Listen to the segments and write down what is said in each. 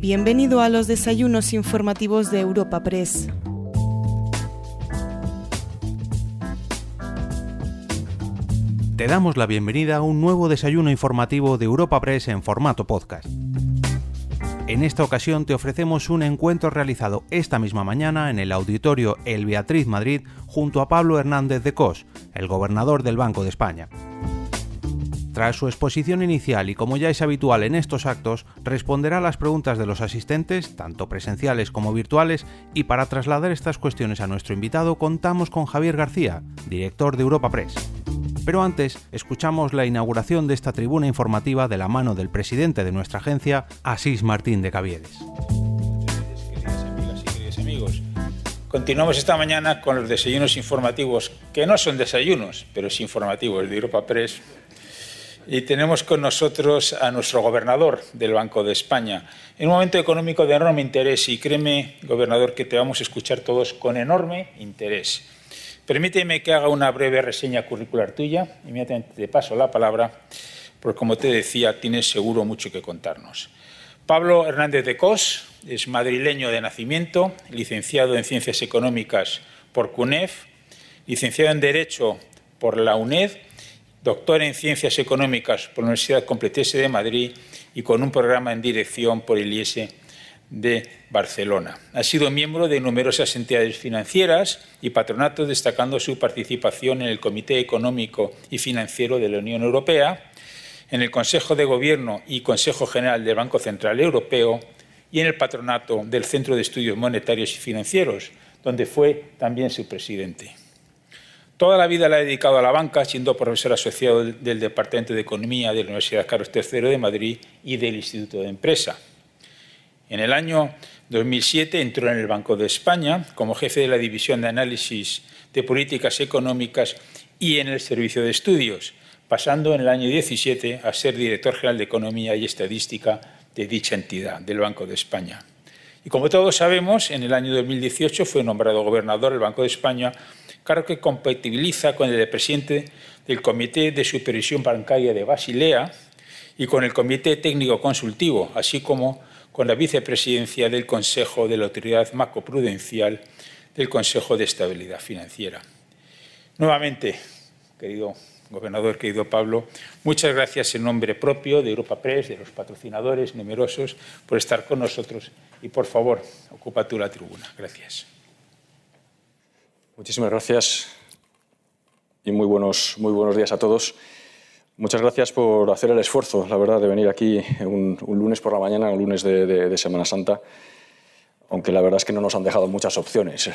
Bienvenido a los desayunos informativos de Europa Press. Te damos la bienvenida a un nuevo desayuno informativo de Europa Press en formato podcast. En esta ocasión te ofrecemos un encuentro realizado esta misma mañana en el auditorio El Beatriz Madrid junto a Pablo Hernández de Cos, el gobernador del Banco de España. Tras su exposición inicial y como ya es habitual en estos actos, responderá a las preguntas de los asistentes, tanto presenciales como virtuales, y para trasladar estas cuestiones a nuestro invitado contamos con Javier García, director de Europa Press. Pero antes, escuchamos la inauguración de esta tribuna informativa de la mano del presidente de nuestra agencia, Asís Martín de Caviedes. Amigos, continuamos esta mañana con los desayunos informativos, que no son desayunos, pero es informativos de Europa Press. Y tenemos con nosotros a nuestro gobernador del Banco de España, en un momento económico de enorme interés. Y créeme, gobernador, que te vamos a escuchar todos con enorme interés. Permíteme que haga una breve reseña curricular tuya. Inmediatamente te paso la palabra, porque como te decía, tienes seguro mucho que contarnos. Pablo Hernández de Cos es madrileño de nacimiento, licenciado en Ciencias Económicas por CUNEF, licenciado en Derecho por la UNED, doctor en Ciencias Económicas por la Universidad Complutense de Madrid y con un programa en Dirección por el IES de Barcelona. Ha sido miembro de numerosas entidades financieras y patronatos, destacando su participación en el Comité Económico y Financiero de la Unión Europea, en el Consejo de Gobierno y Consejo General del Banco Central Europeo y en el patronato del Centro de Estudios Monetarios y Financieros, donde fue también su presidente. Toda la vida la ha dedicado a la banca, siendo profesor asociado del Departamento de Economía de la Universidad Carlos III de Madrid y del Instituto de Empresa. En el año 2007 entró en el Banco de España como jefe de la División de Análisis de Políticas Económicas y en el Servicio de Estudios, pasando en el año 17 a ser director general de Economía y Estadística de dicha entidad, del Banco de España. Y como todos sabemos, en el año 2018 fue nombrado gobernador del Banco de España, cargo que compatibiliza con el de presidente del Comité de Supervisión Bancaria de Basilea y con el Comité Técnico Consultivo, así como con la vicepresidencia del Consejo de la Autoridad Macroprudencial del Consejo de Estabilidad Financiera. Nuevamente, querido gobernador, querido Pablo, muchas gracias en nombre propio de Europa Press, de los patrocinadores numerosos, por estar con nosotros y, por favor, ocupa tú la tribuna. Gracias. Muchísimas gracias y muy buenos, muy buenos días a todos. Muchas gracias por hacer el esfuerzo, la verdad, de venir aquí un, un lunes por la mañana, un lunes de, Semana Santa, aunque la verdad es que no nos han dejado muchas opciones.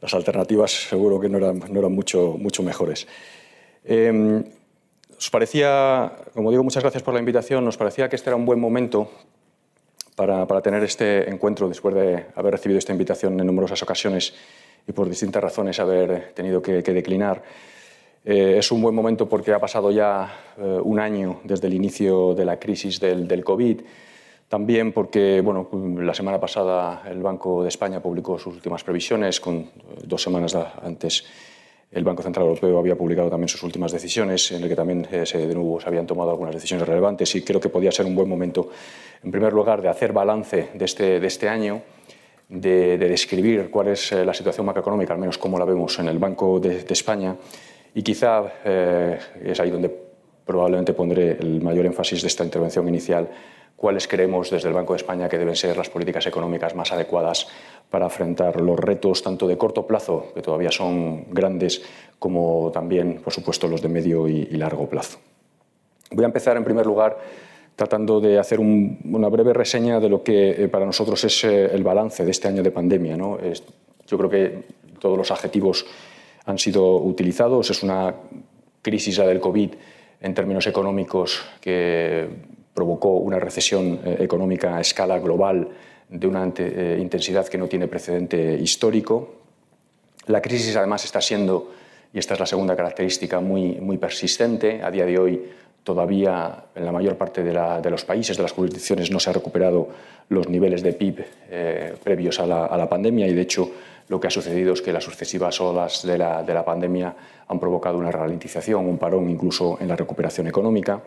Las alternativas seguro que no eran, no eran mucho, mucho mejores. Eh, parecía, como digo, muchas gracias por la invitación, nos parecía que este era un buen momento para, para tener este encuentro después de haber recibido esta invitación en numerosas ocasiones y por distintas razones haber tenido que, que declinar. Eh, es un buen momento porque ha pasado ya eh, un año desde el inicio de la crisis del, del, COVID. También porque bueno, la semana pasada el Banco de España publicó sus últimas previsiones, con eh, dos semanas antes el Banco Central Europeo había publicado también sus últimas decisiones, en el que también eh, se, de nuevo se habían tomado algunas decisiones relevantes y creo que podía ser un buen momento, en primer lugar, de hacer balance de este, de este año, de, de describir cuál es eh, la situación macroeconómica, al menos como la vemos en el Banco de, España, y quizá eh, es ahí donde probablemente pondré el mayor énfasis de esta intervención inicial, cuáles creemos desde el Banco de España que deben ser las políticas económicas más adecuadas para afrontar los retos tanto de corto plazo, que todavía son grandes, como también, por supuesto, los de medio y largo plazo. Voy a empezar, en primer lugar, tratando de hacer un, una breve reseña de lo que eh, para nosotros es eh, el balance de este año de pandemia. ¿no? Es, yo creo que todos los adjetivos han sido utilizados. Es una crisis la del COVID en términos económicos que provocó una recesión eh, económica a escala global de una intensidad que no tiene precedente histórico. La crisis además está siendo, y esta es la segunda característica, muy, muy persistente. A día de hoy todavía en la mayor parte de, los países, de las jurisdicciones, no se han recuperado los niveles de PIB eh, previos a la, pandemia y de hecho lo que ha sucedido es que las sucesivas olas de la, de la pandemia han provocado una ralentización, un parón incluso en la recuperación económica.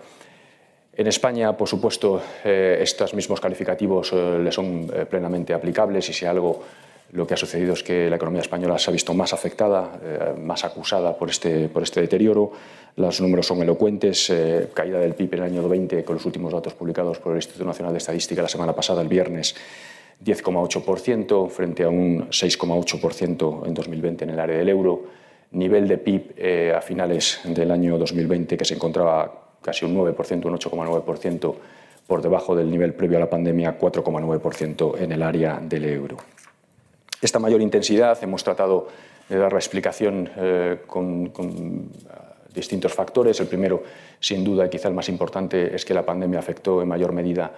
En España, por supuesto, eh, estos mismos calificativos eh, le son plenamente aplicables y si algo lo que ha sucedido es que la economía española se ha visto más afectada, más acusada por este, por este deterioro. Los números son elocuentes. caída del PIB en el año 20 con los últimos datos publicados por el Instituto Nacional de Estadística la semana pasada, el viernes, 10,8% frente a un 6,8% en 2020 en el área del euro. Nivel de PIB a finales del año 2020 que se encontraba casi un 9%, un 8,9% por debajo del nivel previo a la pandemia, 4,9% en el área del euro. Esta mayor intensidad hemos tratado de dar la explicación eh, con, con distintos factores. El primero, sin duda, y quizá el más importante, es que la pandemia afectó en mayor medida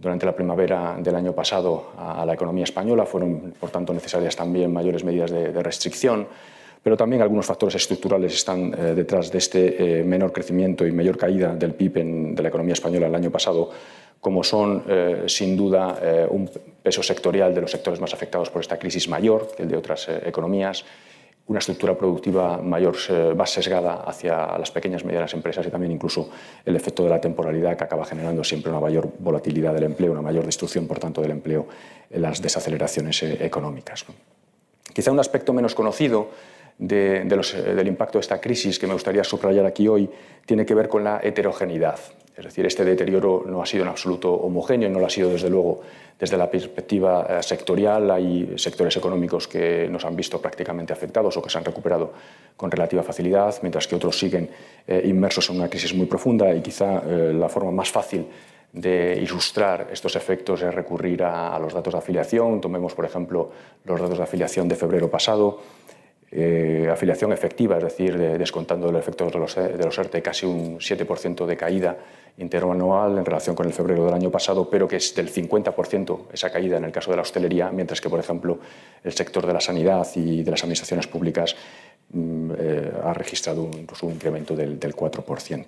durante la primavera del año pasado a la economía española. Fueron, por tanto, necesarias también mayores medidas de, de restricción pero también algunos factores estructurales están eh, detrás de este eh, menor crecimiento y mayor caída del PIB en, de la economía española el año pasado, como son, eh, sin duda, un peso sectorial de los sectores más afectados por esta crisis mayor que el de otras economías, una estructura productiva mayor, más sesgada hacia las pequeñas y medianas empresas y también incluso el efecto de la temporalidad que acaba generando siempre una mayor volatilidad del empleo, una mayor destrucción, por tanto, del empleo las desaceleraciones económicas. Quizá un aspecto menos conocido eh, del impacto de esta crisis que me gustaría subrayar aquí hoy tiene que ver con la heterogeneidad. Es decir, este deterioro no ha sido en absoluto homogéneo, no lo ha sido desde luego desde la perspectiva eh, sectorial. Hay sectores económicos que nos han visto prácticamente afectados o que se han recuperado con relativa facilidad, mientras que otros siguen eh, inmersos en una crisis muy profunda y quizá la forma más fácil de ilustrar estos efectos es recurrir a, los datos de afiliación. Tomemos, por ejemplo, los datos de afiliación de febrero pasado eh, afiliación efectiva, es decir, descontando el efecto de los, de los ERTE, casi un 7% de caída interanual en relación con el febrero del año pasado, pero que es del 50% esa caída en el caso de la hostelería, mientras que, por ejemplo, el sector de la sanidad y de las administraciones públicas mm, eh, ha registrado incluso un incremento del, del 4%.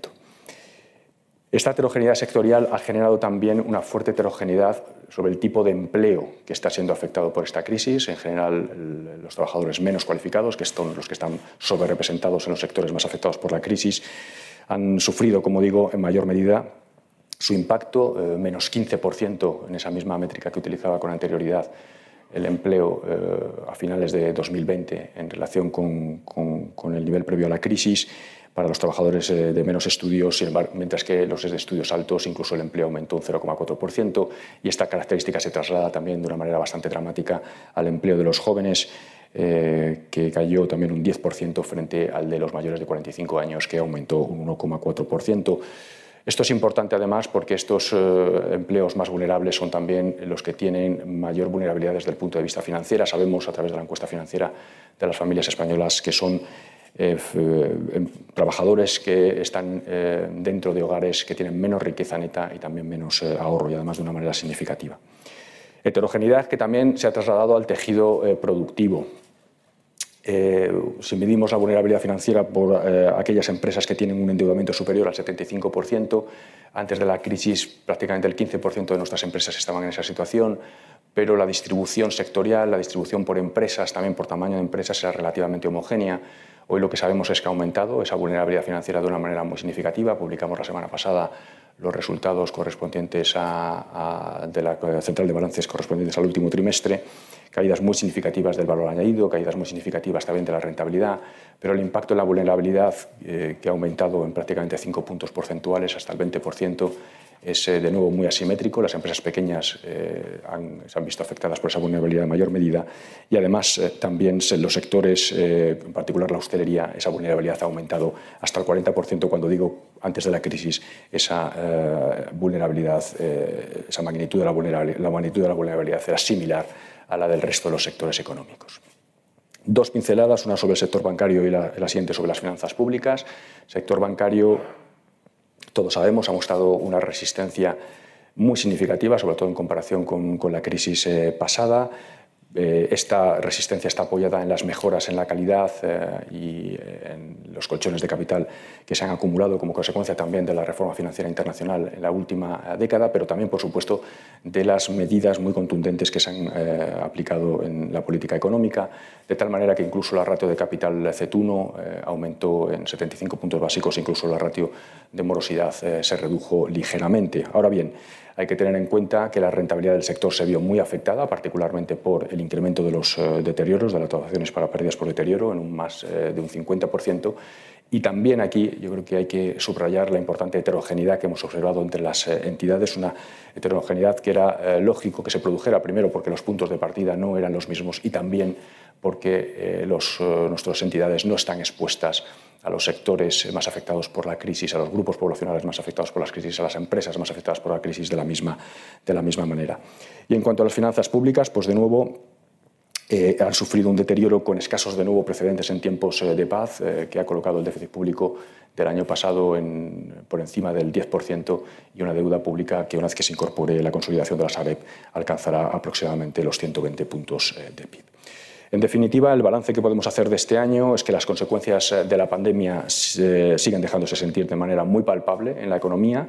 Esta heterogeneidad sectorial ha generado también una fuerte heterogeneidad sobre el tipo de empleo que está siendo afectado por esta crisis. En general, los trabajadores menos cualificados, que son los que están sobrerepresentados en los sectores más afectados por la crisis, han sufrido, como digo, en mayor medida su impacto, eh, menos 15% en esa misma métrica que utilizaba con anterioridad el empleo eh, a finales de 2020 en relación con, con el nivel previo a la crisis. Para los trabajadores eh, de menos estudios, mientras que los de estudios altos incluso el empleo aumentó un 0,4% y esta característica se traslada también de una manera bastante dramática al empleo de los jóvenes, eh, que cayó también un 10% frente al de los mayores de 45 años, que aumentó un 1,4%. Esto es importante además porque estos eh, empleos más vulnerables son también los que tienen mayor vulnerabilidad desde el punto de vista financiero. Sabemos a través de la encuesta financiera de las familias españolas que son eh, em, trabajadores que están dentro de hogares que tienen menos riqueza neta y también menos ahorro y además de una manera significativa. Heterogeneidad que también se ha trasladado al tejido productivo. Si medimos la vulnerabilidad financiera por aquellas empresas que tienen un endeudamiento superior al 75%, antes de la crisis prácticamente el 15% de nuestras empresas estaban en esa situación, pero la distribución sectorial, la distribución por empresas, también por tamaño de empresas, era relativamente homogénea. Hoy lo que sabemos es que ha aumentado esa vulnerabilidad financiera de una manera muy significativa. Publicamos la semana pasada los resultados correspondientes a, de la central de balances correspondientes al último trimestre, caídas muy significativas del valor añadido, caídas muy significativas también de la rentabilidad, pero el impacto en la vulnerabilidad, eh, que ha aumentado en prácticamente 5 puntos porcentuales hasta el 20%, es eh, de nuevo muy asimétrico. Las empresas pequeñas eh, se han visto afectadas por esa vulnerabilidad en mayor medida y además eh, también los sectores, en particular la hostelería, esa vulnerabilidad ha aumentado hasta el 40% cuando digo antes de la crisis esa vulnerabilidad, esa magnitud de la la magnitud de la vulnerabilidad era similar a la del resto de los sectores económicos. Dos pinceladas, una sobre el sector bancario y la, siguiente sobre las finanzas públicas. Sector bancario todos sabemos, ha mostrado una resistencia muy significativa, sobre todo en comparación con, la crisis eh, pasada. Eh, esta resistencia está apoyada en las mejoras en la calidad eh, y en los colchones de capital que se han acumulado como consecuencia también de la reforma financiera internacional en la última década, pero también, por supuesto, de las medidas muy contundentes que se han eh, aplicado en la política económica, de tal manera que incluso la ratio de capital C1 aumentó en 75 puntos básicos, incluso la ratio de morosidad se redujo ligeramente. Ahora bien, hay que tener en cuenta que la rentabilidad del sector se vio muy afectada, particularmente por el incremento de los eh, deterioros, de las dotaciones para pérdidas por deterioro, en un más eh, de un 50%. Y también aquí yo creo que hay que subrayar la importante heterogeneidad que hemos observado entre las eh, entidades, una heterogeneidad que era lógico que se produjera, primero porque los puntos de partida no eran los mismos y también porque los, nuestras entidades no están expuestas a los sectores más afectados por la crisis, a los grupos poblacionales más afectados por las crisis, a las empresas más afectadas por la crisis de la misma, de la misma manera. Y en cuanto a las finanzas públicas, pues de nuevo eh, han sufrido un deterioro con escasos de nuevo precedentes en tiempos eh, de paz, eh, que ha colocado el déficit público del año pasado por encima del 10% y una deuda pública que una vez que se incorpore la consolidación de la SAREP alcanzará aproximadamente los 120 puntos de PIB. En definitiva, el balance que podemos hacer de este año es que las consecuencias eh, de la pandemia siguen dejándose sentir de manera muy palpable en la economía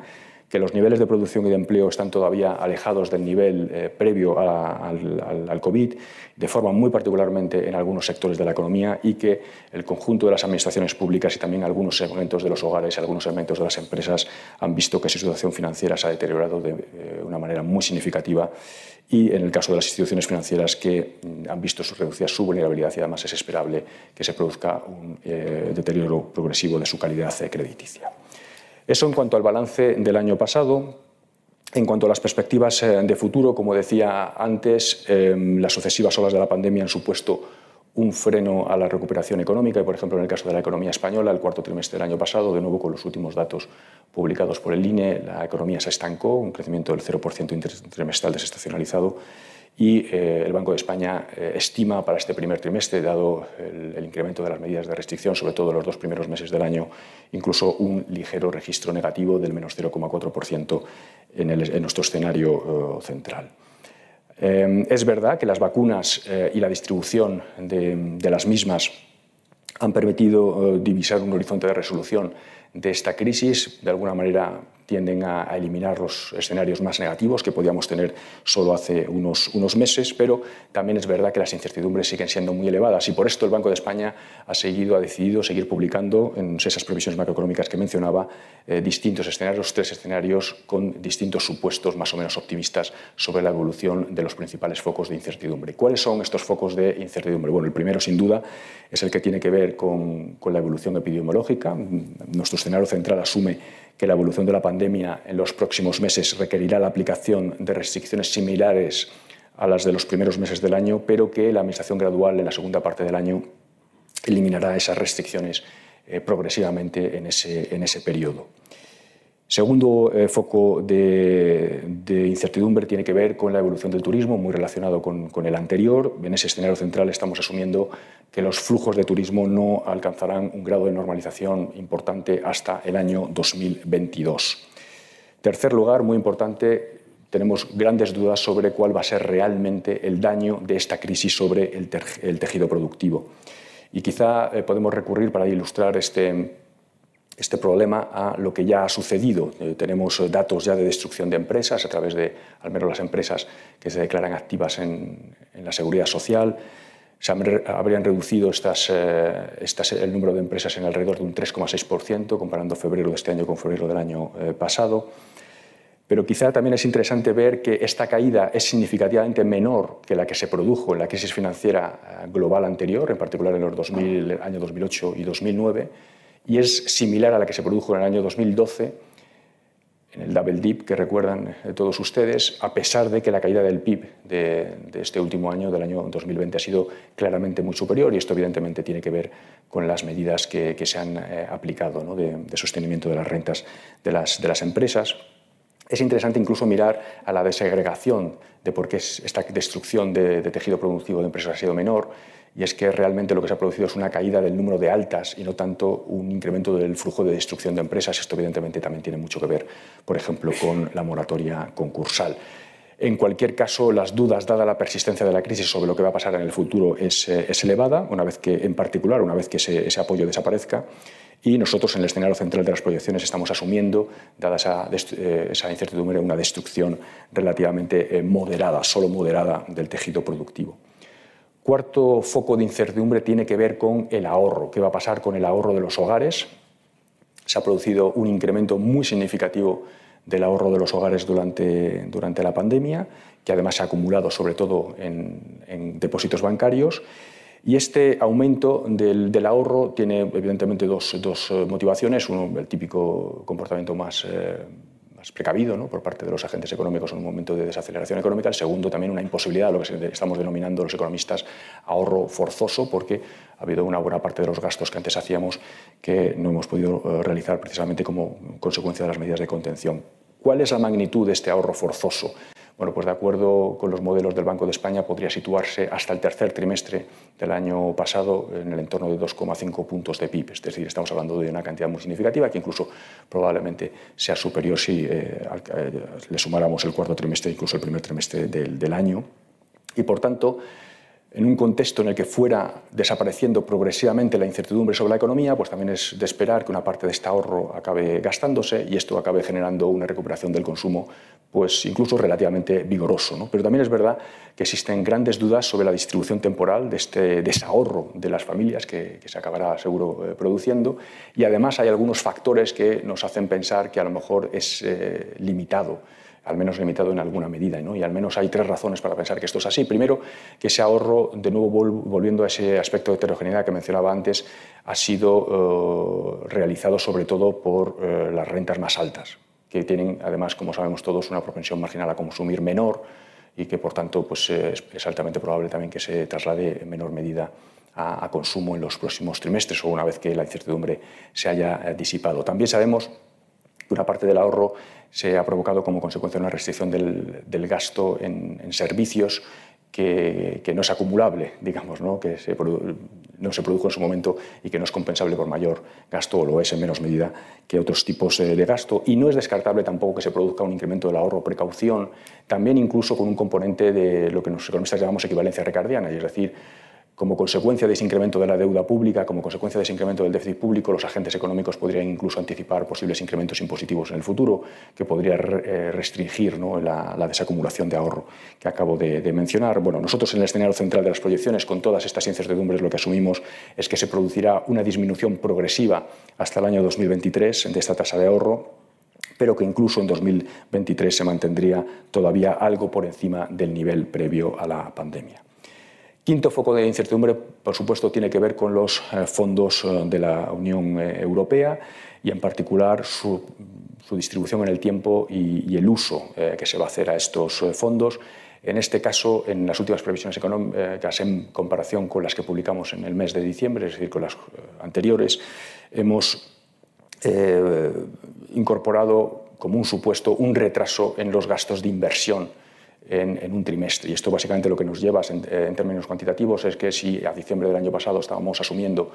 que los niveles de producción y de empleo están todavía alejados del nivel eh, previo al, COVID, de forma muy particularmente en algunos sectores de la economía, y que el conjunto de las administraciones públicas y también algunos segmentos de los hogares y algunos segmentos de las empresas han visto que su situación financiera se ha deteriorado de eh, una manera muy significativa y en el caso de las instituciones financieras que mm, han visto reducida su vulnerabilidad y además es esperable que se produzca un eh, deterioro progresivo de su calidad crediticia. Eso en cuanto al balance del año pasado. En cuanto a las perspectivas eh, de futuro, como decía antes, las sucesivas olas de la pandemia han supuesto un freno a la recuperación económica y, por ejemplo, en el caso de la economía española, el cuarto trimestre del año pasado, de nuevo con los últimos datos publicados por el INE, la economía se estancó, un crecimiento del 0% trimestral desestacionalizado y eh, el Banco de España eh, estima para este primer trimestre, dado el, incremento de las medidas de restricción, sobre todo en los dos primeros meses del año, incluso un ligero registro negativo del menos 0,4% en, en, nuestro escenario eh, central. Es verdad que las vacunas y la distribución de, de las mismas han permitido divisar un horizonte de resolución de esta crisis, de alguna manera tienden a, eliminar los escenarios más negativos que podíamos tener solo hace unos, unos, meses, pero también es verdad que las incertidumbres siguen siendo muy elevadas y por esto el Banco de España ha seguido, ha decidido seguir publicando en esas previsiones macroeconómicas que mencionaba eh, distintos escenarios, tres escenarios con distintos supuestos más o menos optimistas sobre la evolución de los principales focos de incertidumbre. ¿Cuáles son estos focos de incertidumbre? Bueno, el primero sin duda es el que tiene que ver con, con la evolución epidemiológica. Nuestro escenario central asume que la evolución de la pandemia en los próximos meses requerirá la aplicación de restricciones similares a las de los primeros meses del año, pero que la Administración gradual en la segunda parte del año eliminará esas restricciones eh, progresivamente en ese, en ese periodo. Segundo eh, foco de, incertidumbre tiene que ver con la evolución del turismo, muy relacionado con, el anterior. En ese escenario central estamos asumiendo que los flujos de turismo no alcanzarán un grado de normalización importante hasta el año 2022. Tercer lugar, muy importante, tenemos grandes dudas sobre cuál va a ser realmente el daño de esta crisis sobre el, tejido productivo. Y quizá eh, podemos recurrir para ilustrar este este problema a lo que ya ha sucedido. Eh, tenemos eh, datos ya de destrucción de empresas a través de, al menos las empresas que se declaran activas en, la seguridad social. Se habrían reducido estas, eh, estas, el número de empresas en alrededor de un 3,6%, comparando febrero de este año con febrero del año pasado. Pero quizá también es interesante ver que esta caída es significativamente menor que la que se produjo en la crisis financiera global anterior, en particular en los 2000, año 2008 y 2009 y es similar a la que se produjo en el año 2012 en el Double Dip que recuerdan eh, todos ustedes, a pesar de que la caída del PIB de, este último año, del año 2020, ha sido claramente muy superior y esto evidentemente tiene que ver con las medidas que, se han eh, aplicado de, sostenimiento de las rentas de las, de las empresas. Es interesante incluso mirar a la desegregación de por qué esta destrucción de, de tejido productivo de empresas ha sido menor y es que realmente lo que se ha producido es una caída del número de altas y no tanto un incremento del flujo de destrucción de empresas. Esto evidentemente también tiene mucho que ver, por ejemplo, con la moratoria concursal. En cualquier caso, las dudas, dada la persistencia de la crisis sobre lo que va a pasar en el futuro, es, eh, elevada, una vez que, en particular, una vez que ese, apoyo desaparezca. Y nosotros, en el escenario central de las proyecciones, estamos asumiendo, dada esa, eh, incertidumbre, una destrucción relativamente eh, moderada, solo moderada, del tejido productivo. Cuarto foco de incertidumbre tiene que ver con el ahorro. ¿Qué va a pasar con el ahorro de los hogares? Se ha producido un incremento muy significativo del ahorro de los hogares durante, durante la pandemia, que además se ha acumulado sobre todo en, depósitos bancarios. Y este aumento del, ahorro tiene evidentemente dos, dos, eh, motivaciones. Uno, el típico comportamiento más, eh, más precavido ¿no? por parte de los agentes económicos en un momento de desaceleración económica. El segundo, también una imposibilidad, lo que estamos denominando los economistas ahorro forzoso, porque ha habido una buena parte de los gastos que antes hacíamos que no hemos podido eh, realizar precisamente como consecuencia de las medidas de contención. ¿Cuál es la magnitud de este ahorro forzoso? Bueno, pues de acuerdo con los modelos del Banco de España podría situarse hasta el tercer trimestre del año pasado en el entorno de 2,5 puntos de PIB. Es decir, estamos hablando de una cantidad muy significativa que incluso probablemente sea superior si eh, eh, le sumáramos el cuarto trimestre, incluso el primer trimestre del, del año. Y por tanto, en un contexto en el que fuera desapareciendo progresivamente la incertidumbre sobre la economía, pues también es de esperar que una parte de este ahorro acabe gastándose y esto acabe generando una recuperación del consumo, pues incluso relativamente vigoroso. Pero también es verdad que existen grandes dudas sobre la distribución temporal de este desahorro de las familias que, se acabará seguro eh, produciendo y además hay algunos factores que nos hacen pensar que a lo mejor es eh, limitado al menos limitado en alguna medida. ¿no? Y al menos hay tres razones para pensar que esto es así. Primero, que ese ahorro, de nuevo volviendo a ese aspecto de heterogeneidad que mencionaba antes, ha sido eh, realizado sobre todo por eh, las rentas más altas, que tienen además, como sabemos todos, una propensión marginal a consumir menor y que por tanto pues, es, altamente probable también que se traslade en menor medida a, consumo en los próximos trimestres o una vez que la incertidumbre se haya eh, disipado. También sabemos una parte del ahorro se ha provocado como consecuencia una restricción del, gasto en, servicios que, no es acumulable, digamos, ¿no? que no se produjo en su momento y que no es compensable por mayor gasto o lo es en menos medida que otros tipos eh, de gasto. Y no es descartable tampoco que se produzca un incremento del ahorro precaución, también incluso con un componente de lo que los economistas llamamos equivalencia recardiana, es decir, como consecuencia de ese incremento de la deuda pública, como consecuencia de ese incremento del déficit público, los agentes económicos podrían incluso anticipar posibles incrementos impositivos en el futuro, que podría eh, restringir la, desacumulación de ahorro que acabo de, mencionar. Bueno, nosotros en el escenario central de las proyecciones, con todas estas incertidumbres, lo que asumimos es que se producirá una disminución progresiva hasta el año 2023 de esta tasa de ahorro, pero que incluso en 2023 se mantendría todavía algo por encima del nivel previo a la pandemia. Quinto foco de incertidumbre, por supuesto, tiene que ver con los eh, fondos eh, de la Unión eh, Europea y, en particular, su, distribución en el tiempo y, el uso que se va a hacer a estos fondos. En este caso, en las últimas previsiones económicas, en comparación con las que publicamos en el mes de diciembre, es decir, con las anteriores, hemos incorporado como un supuesto un retraso en los gastos de inversión en, un trimestre. Y esto básicamente lo que nos lleva eh, en, términos cuantitativos es que si a diciembre del año pasado estábamos asumiendo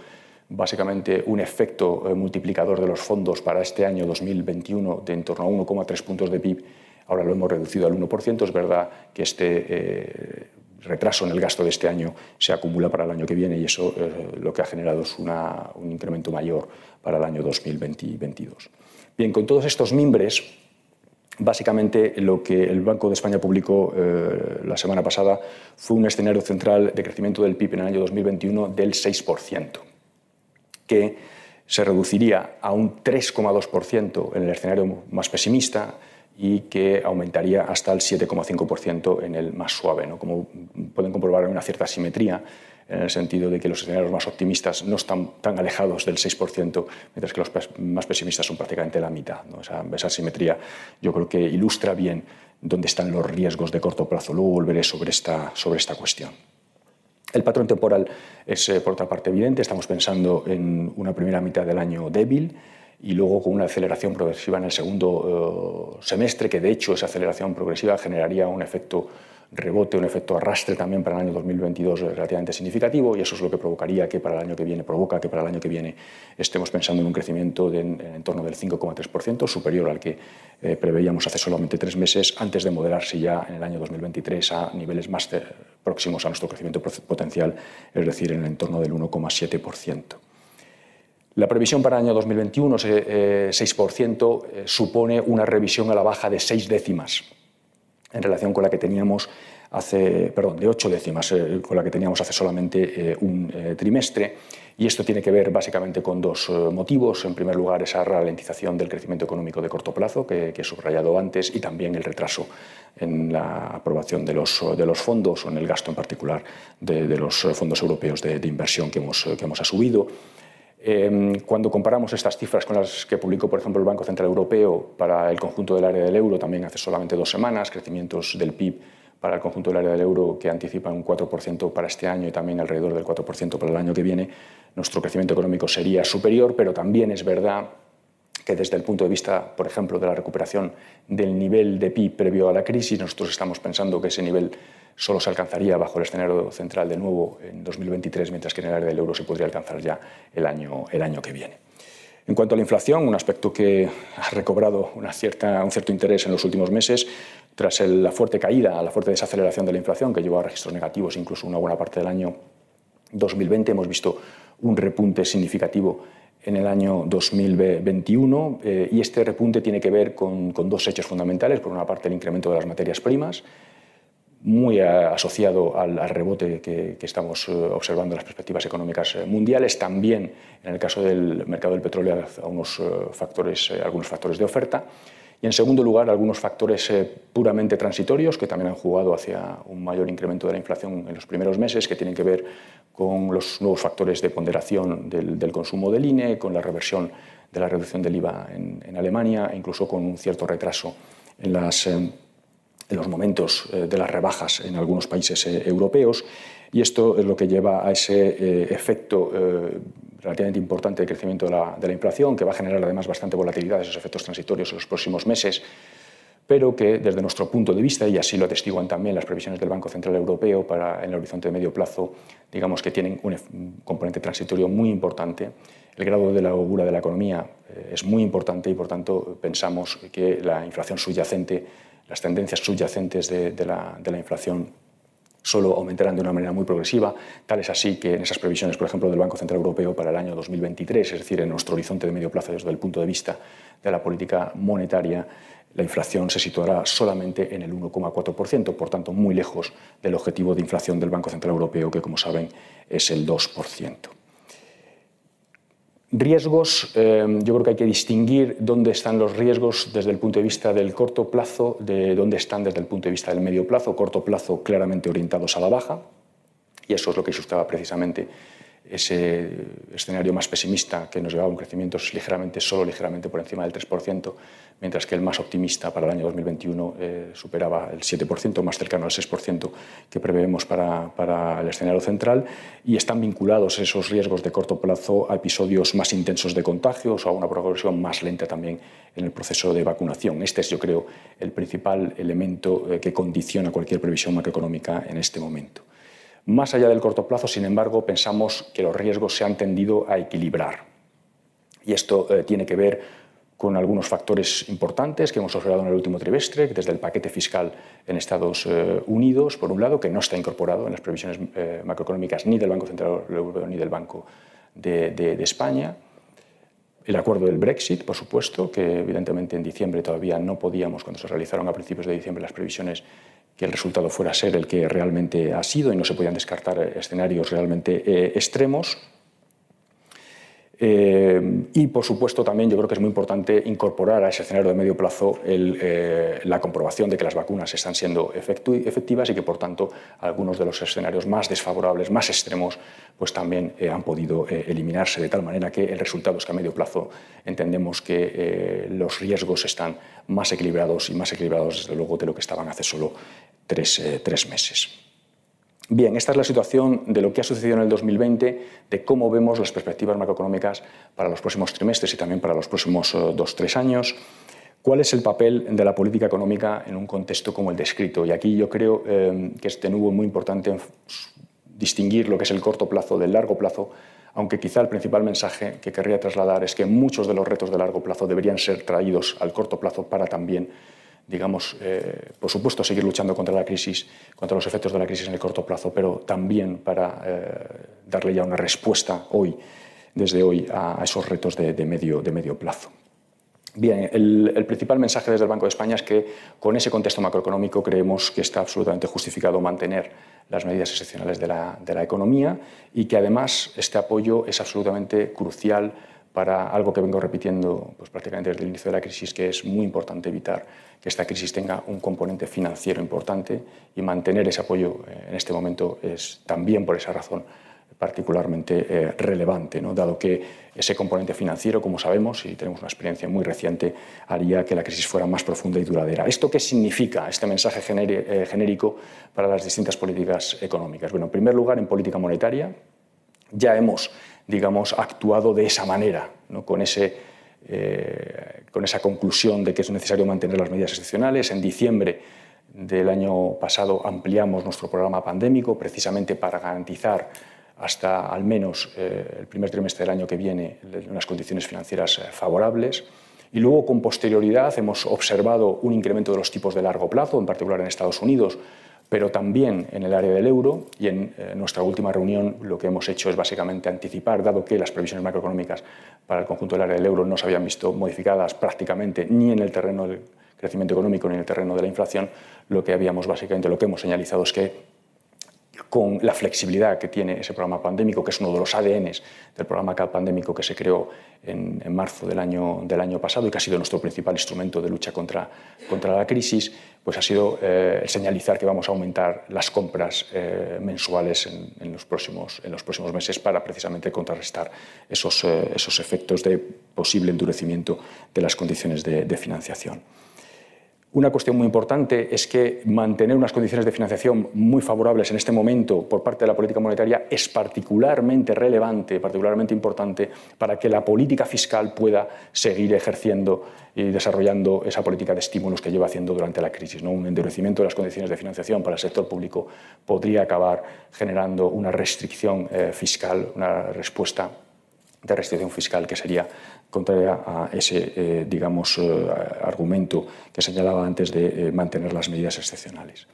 básicamente un efecto eh, multiplicador de los fondos para este año 2021 de en torno a 1,3 puntos de PIB, ahora lo hemos reducido al 1%. Es verdad que este eh, retraso en el gasto de este año se acumula para el año que viene y eso lo que ha generado es un incremento mayor para el año 2022. Bien, con todos estos mimbres, Básicamente, lo que el Banco de España publicó eh, la semana pasada fue un escenario central de crecimiento del PIB en el año 2021 del 6%, que se reduciría a un 3,2% en el escenario más pesimista y que aumentaría hasta el 7,5% en el más suave. ¿no? Como pueden comprobar, hay una cierta simetría en el sentido de que los escenarios más optimistas no están tan alejados del 6%, mientras que los más pesimistas son prácticamente la mitad. Esa, esa, simetría yo creo que ilustra bien dónde están los riesgos de corto plazo. Luego volveré sobre esta, sobre esta cuestión. El patrón temporal es, eh, por otra parte, evidente. Estamos pensando en una primera mitad del año débil y luego con una aceleración progresiva en el segundo eh, semestre, que de hecho esa aceleración progresiva generaría un efecto rebote, un efecto arrastre también para el año 2022 relativamente significativo y eso es lo que provocaría que para el año que viene, provoca que para el año que viene estemos pensando en un crecimiento de en, torno del 5,3%, superior al que eh, preveíamos hace solamente tres meses, antes de moderarse ya en el año 2023 a niveles más próximos a nuestro crecimiento potencial, es decir, en el entorno del 1,7%. La previsión para el año 2021, 6%, eh, supone una revisión a la baja de seis décimas en relación con la que teníamos hace, perdón, de ocho décimas, eh, con la que teníamos hace solamente eh, un eh, trimestre. Y esto tiene que ver básicamente con dos motivos. En primer lugar, esa ralentización del crecimiento económico de corto plazo que, he subrayado antes y también el retraso en la aprobación de los, de los fondos o en el gasto en particular de, los fondos europeos de, inversión que hemos, que hemos asumido. Em, cuando comparamos estas cifras con las que publicó, por ejemplo, el Banco Central Europeo para el conjunto del área del euro, también hace solamente dos semanas, crecimientos del PIB para el conjunto del área del euro que anticipan un 4% para este año y también alrededor del 4% para el año que viene, nuestro crecimiento económico sería superior, pero también es verdad que desde el punto de vista, por ejemplo, de la recuperación del nivel de PIB previo a la crisis, nosotros estamos pensando que ese nivel solo se alcanzaría bajo el escenario central de nuevo en 2023, mientras que en el área del euro se podría alcanzar ya el año, el año que viene. En cuanto a la inflación, un aspecto que ha recobrado una cierta, un cierto interés en los últimos meses, tras la fuerte caída, la fuerte desaceleración de la inflación, que llevó a registros negativos incluso una buena parte del año 2020, hemos visto un repunte significativo en el año 2021 eh, y este repunte tiene que ver con, con, dos hechos fundamentales. Por una parte, el incremento de las materias primas muy asociado al, rebote que, estamos eh, observando en las perspectivas económicas eh, mundiales, también en el caso del mercado del petróleo a unos eh, factores, algunos factores de oferta, y en segundo lugar algunos factores puramente transitorios que también han jugado hacia un mayor incremento de la inflación en los primeros meses, que tienen que ver con los nuevos factores de ponderación del, consumo del INE, con la reversión de la reducción del IVA en, en Alemania, e incluso con un cierto retraso en las en los momentos eh, de las rebajas en algunos países eh, europeos y esto es lo que lleva a ese eh, efecto relativamente importante de crecimiento de la, de la, inflación, que va a generar además bastante volatilidad, esos efectos transitorios en los próximos meses, pero que desde nuestro punto de vista, y así lo atestiguan también las previsiones del Banco Central Europeo para en el horizonte de medio plazo, digamos que tienen un componente transitorio muy importante. El grado de la holgura de la economía es muy importante y, por tanto, pensamos que la inflación subyacente las tendencias subyacentes de, la, inflación solo aumentarán de una manera muy progresiva. Tal es así que en esas previsiones, por ejemplo, del Banco Central Europeo para el año 2023, es decir, en nuestro horizonte de medio plazo desde el punto de vista de la política monetaria, la inflación se situará solamente en el 1,4%, por tanto, muy lejos del objetivo de inflación del Banco Central Europeo, que, como saben, es el 2%. Riesgos, eh, yo creo que hay que distinguir dónde están los riesgos desde el punto de vista del corto plazo, de dónde están desde el punto de vista del medio plazo. Corto plazo claramente orientados a la baja, y eso es lo que sustaba precisamente ese escenario más pesimista que nos llevaba a un crecimiento ligeramente, solo ligeramente por encima del 3%, mientras que el más optimista para el año 2021 eh, superaba el 7%, más cercano al 6% que preveemos para, para, el escenario central, y están vinculados esos riesgos de corto plazo a episodios más intensos de contagios o a una progresión más lenta también en el proceso de vacunación. Este es, yo creo, el principal elemento eh, que condiciona cualquier previsión macroeconómica en este momento. Más allá del corto plazo, sin embargo, pensamos que los riesgos se han tendido a equilibrar. Y esto eh, tiene que ver con algunos factores importantes que hemos observado en el último trimestre, desde el paquete fiscal en Estados eh, Unidos, por un lado, que no está incorporado en las previsiones eh, macroeconómicas ni del Banco Central Europeo ni del Banco de, España. El acuerdo del Brexit, por supuesto, que evidentemente en diciembre todavía no podíamos, cuando se realizaron a principios de diciembre las previsiones, que el resultado fuera ser el que realmente ha sido y no se podían descartar escenarios realmente eh, extremos. Eh, y, por supuesto, también yo creo que es muy importante incorporar a ese escenario de medio plazo eh, la comprobación de que las vacunas están siendo efectivas y que, por tanto, algunos de los escenarios más desfavorables, más extremos, pues también eh, han podido eliminarse, de tal manera que el resultado es que a medio plazo entendemos que los riesgos están más equilibrados y más equilibrados, desde luego, de lo que estaban hace solo tres, tres meses. Bien, esta es la situación de lo que ha sucedido en el 2020, de cómo vemos las perspectivas macroeconómicas para los próximos trimestres y también para los próximos eh, dos, tres años. ¿Cuál es el papel de la política económica en un contexto como el descrito? Y aquí yo creo eh, que es de nuevo muy importante distinguir lo que es el corto plazo del largo plazo, aunque quizá el principal mensaje que querría trasladar es que muchos de los retos de largo plazo deberían ser traídos al corto plazo para también digamos, eh, por supuesto, seguir luchando contra la crisis, contra los efectos de la crisis en el corto plazo, pero también para eh, darle ya una respuesta hoy, desde hoy, a esos retos de, medio, de medio plazo. Bien, el, principal mensaje desde el Banco de España es que con ese contexto macroeconómico creemos que está absolutamente justificado mantener las medidas excepcionales de la, de la economía y que además este apoyo es absolutamente crucial para algo que vengo repitiendo pues, prácticamente desde el inicio de la crisis, que es muy importante evitar que esta crisis tenga un componente financiero importante y mantener ese apoyo eh, en este momento es también por esa razón particularmente eh, relevante, ¿no? dado que ese componente financiero, como sabemos, y tenemos una experiencia muy reciente, haría que la crisis fuera más profunda y duradera. ¿Esto qué significa, este mensaje eh, genérico, para las distintas políticas económicas? Bueno, en primer lugar, en política monetaria, ya hemos digamos, actuado de esa manera, con, ese, eh, con esa conclusión de que es necesario mantener las medidas excepcionales. En diciembre del año pasado ampliamos nuestro programa pandémico precisamente para garantizar hasta al menos eh, el primer trimestre del año que viene unas condiciones financieras eh, favorables. Y luego, con posterioridad, hemos observado un incremento de los tipos de largo plazo, en particular en Estados Unidos, pero también en el área del euro y en eh, nuestra última reunión lo que hemos hecho es básicamente anticipar, dado que las previsiones macroeconómicas para el conjunto del área del euro no se habían visto modificadas prácticamente ni en el terreno del crecimiento económico ni en el terreno de la inflación, lo que habíamos básicamente, lo que hemos señalizado es que con la flexibilidad que tiene ese programa pandémico, que es uno de los ADNs del programa pandémico que se creó en, marzo del año, del año, pasado y que ha sido nuestro principal instrumento de lucha contra, contra la crisis, pues ha sido eh, señalizar que vamos a aumentar las compras eh, mensuales en, los próximos, en los próximos meses para precisamente contrarrestar esos, eh, esos efectos de posible endurecimiento de las condiciones de financiación. Una cuestión muy importante es que mantener unas condiciones de financiación muy favorables en este momento por parte de la política monetaria es particularmente relevante, particularmente importante para que la política fiscal pueda seguir ejerciendo y desarrollando esa política de estímulos que lleva haciendo durante la crisis. ¿no? Un endurecimiento de las condiciones de financiación para el sector público podría acabar generando una restricción eh, fiscal, una respuesta de restricción fiscal que sería contraria a ese, eh, digamos, eh, argumento que señalaba antes de eh, mantener las medidas excepcionales.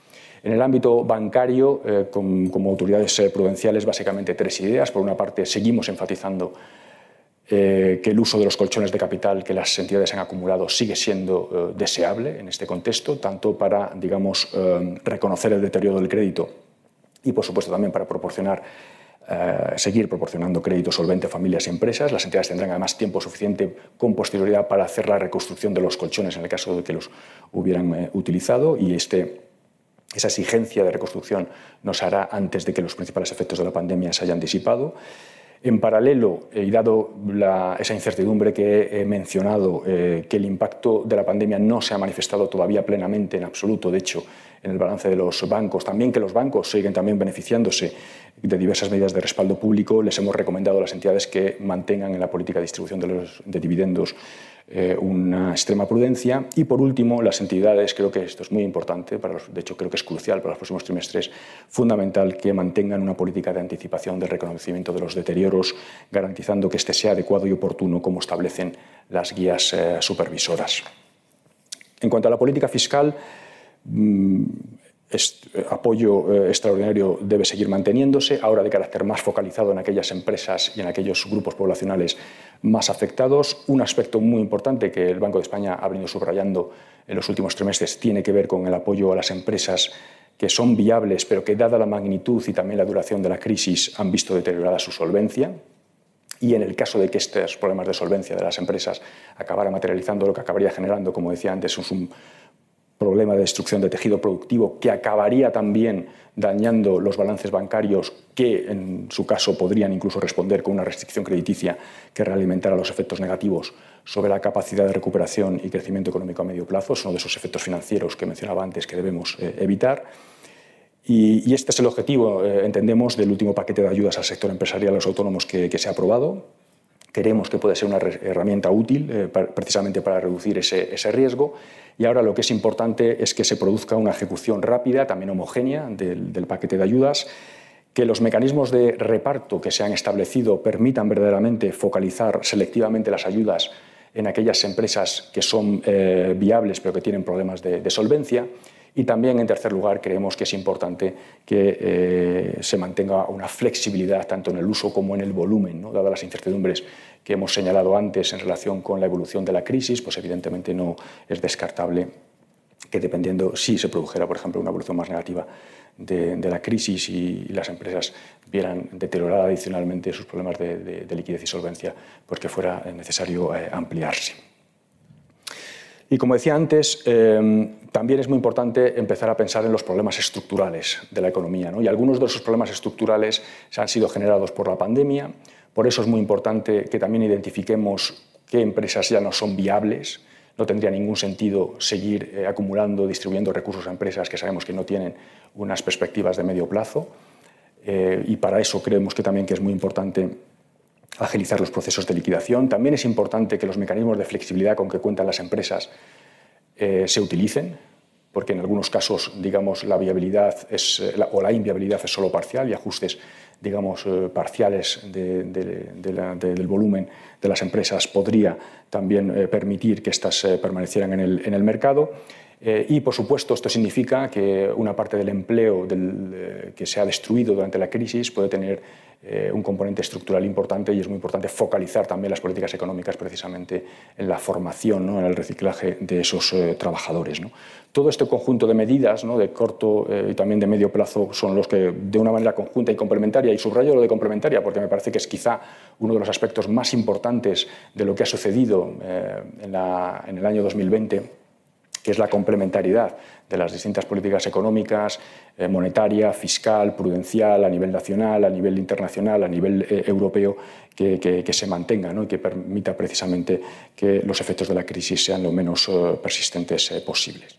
En el ámbito bancario, como autoridades prudenciales, básicamente tres ideas. Por una parte, seguimos enfatizando que el uso de los colchones de capital que las entidades han acumulado sigue siendo deseable en este contexto, tanto para, digamos, reconocer el deterioro del crédito y, por supuesto, también para proporcionar seguir proporcionando crédito solvente a familias y empresas. Las entidades tendrán además tiempo suficiente con posterioridad para hacer la reconstrucción de los colchones en el caso de que los hubieran eh, utilizado y este, esa exigencia de reconstrucción nos hará antes de que los principales efectos de la pandemia se hayan disipado. En paralelo, eh, y dado esa incertidumbre que he mencionado, que el impacto de la pandemia no se ha manifestado todavía plenamente en absoluto, de hecho, en el balance de los bancos, también que los bancos siguen también beneficiándose de diversas medidas de respaldo público, les hemos recomendado a las entidades que mantengan en la política de distribución de, los, de dividendos eh, una extrema prudencia. Y por último, las entidades, creo que esto es muy importante, para de hecho creo que es crucial para los próximos trimestres, fundamental que mantengan una política de anticipación del reconocimiento de los deterioros, garantizando que este sea adecuado y oportuno como establecen las guías eh, supervisoras. En cuanto a la política fiscal, mm, apoyo eh, extraordinario debe seguir manteniéndose, ahora de carácter más focalizado en aquellas empresas y en aquellos grupos poblacionales más afectados. Un aspecto muy importante que el Banco de España ha venido subrayando en los últimos trimestres tiene que ver con el apoyo a las empresas que son viables, pero que dada la magnitud y también la duración de la crisis han visto deteriorada su solvencia. Y en el caso de que estos problemas de solvencia de las empresas acabaran materializando, lo que acabaría generando, como decía antes, un, problema de destrucción de tejido productivo que acabaría también dañando los balances bancarios que en su caso podrían incluso responder con una restricción crediticia que realimentara los efectos negativos sobre la capacidad de recuperación y crecimiento económico a medio plazo. Es uno de esos efectos financieros que mencionaba antes que debemos eh, evitar. Y, este es el objetivo, eh, entendemos, del último paquete de ayudas al sector empresarial y a los autónomos que se ha aprobado creemos que puede ser una herramienta útil eh, precisamente para reducir ese, riesgo. Y ahora lo que es importante es que se produzca una ejecución rápida, también homogénea, del, paquete de ayudas, que los mecanismos de reparto que se han establecido permitan verdaderamente focalizar selectivamente las ayudas en aquellas empresas que son eh, viables pero que tienen problemas de solvencia y también, en tercer lugar, creemos que es importante que eh, se mantenga una flexibilidad tanto en el uso como en el volumen, ¿no? dadas las incertidumbres que hemos señalado antes en relación con la evolución de la crisis, pues evidentemente no es descartable que dependiendo si se produjera, por ejemplo, una evolución más negativa de, la crisis y, las empresas vieran deteriorada adicionalmente sus problemas de, liquidez y solvencia, pues que fuera necesario eh, ampliarse. Y como decía antes, em, también es muy importante empezar a pensar en los problemas estructurales de la economía. Y algunos de esos problemas estructurales se han sido generados por la pandemia. Por eso es muy importante que también identifiquemos qué empresas ya no son viables. No tendría ningún sentido seguir eh, acumulando, distribuyendo recursos a empresas que sabemos que no tienen unas perspectivas de medio plazo. Eh, y para eso creemos que también que es muy importante agilizar los procesos de liquidación. También es importante que los mecanismos de flexibilidad con que cuentan las empresas eh, se utilicen, porque en algunos casos, digamos, la viabilidad es, eh, o la inviabilidad es solo parcial y ajustes, digamos, eh, parciales del volumen de las empresas podría también permitir que éstas permanecieran en el mercado. Y, por supuesto, esto significa que una parte del empleo del, que se ha destruido durante la crisis puede tener eh, un componente estructural importante y es muy importante focalizar también las políticas económicas precisamente en la formación, ¿no? en el reciclaje de esos eh, trabajadores. ¿no? Todo este conjunto de medidas ¿no? de corto eh, y también de medio plazo son los que de una manera conjunta y complementaria, y subrayo lo de complementaria porque me parece que es quizá uno de los aspectos más importantes de lo que ha sucedido en, en el año 2020 que es la complementariedad de las distintas políticas económicas, eh, monetaria, fiscal, prudencial, a nivel nacional, a nivel internacional, a nivel eh, europeo, que, se mantenga y que permita precisamente que los efectos de la crisis sean lo menos eh, persistentes posibles.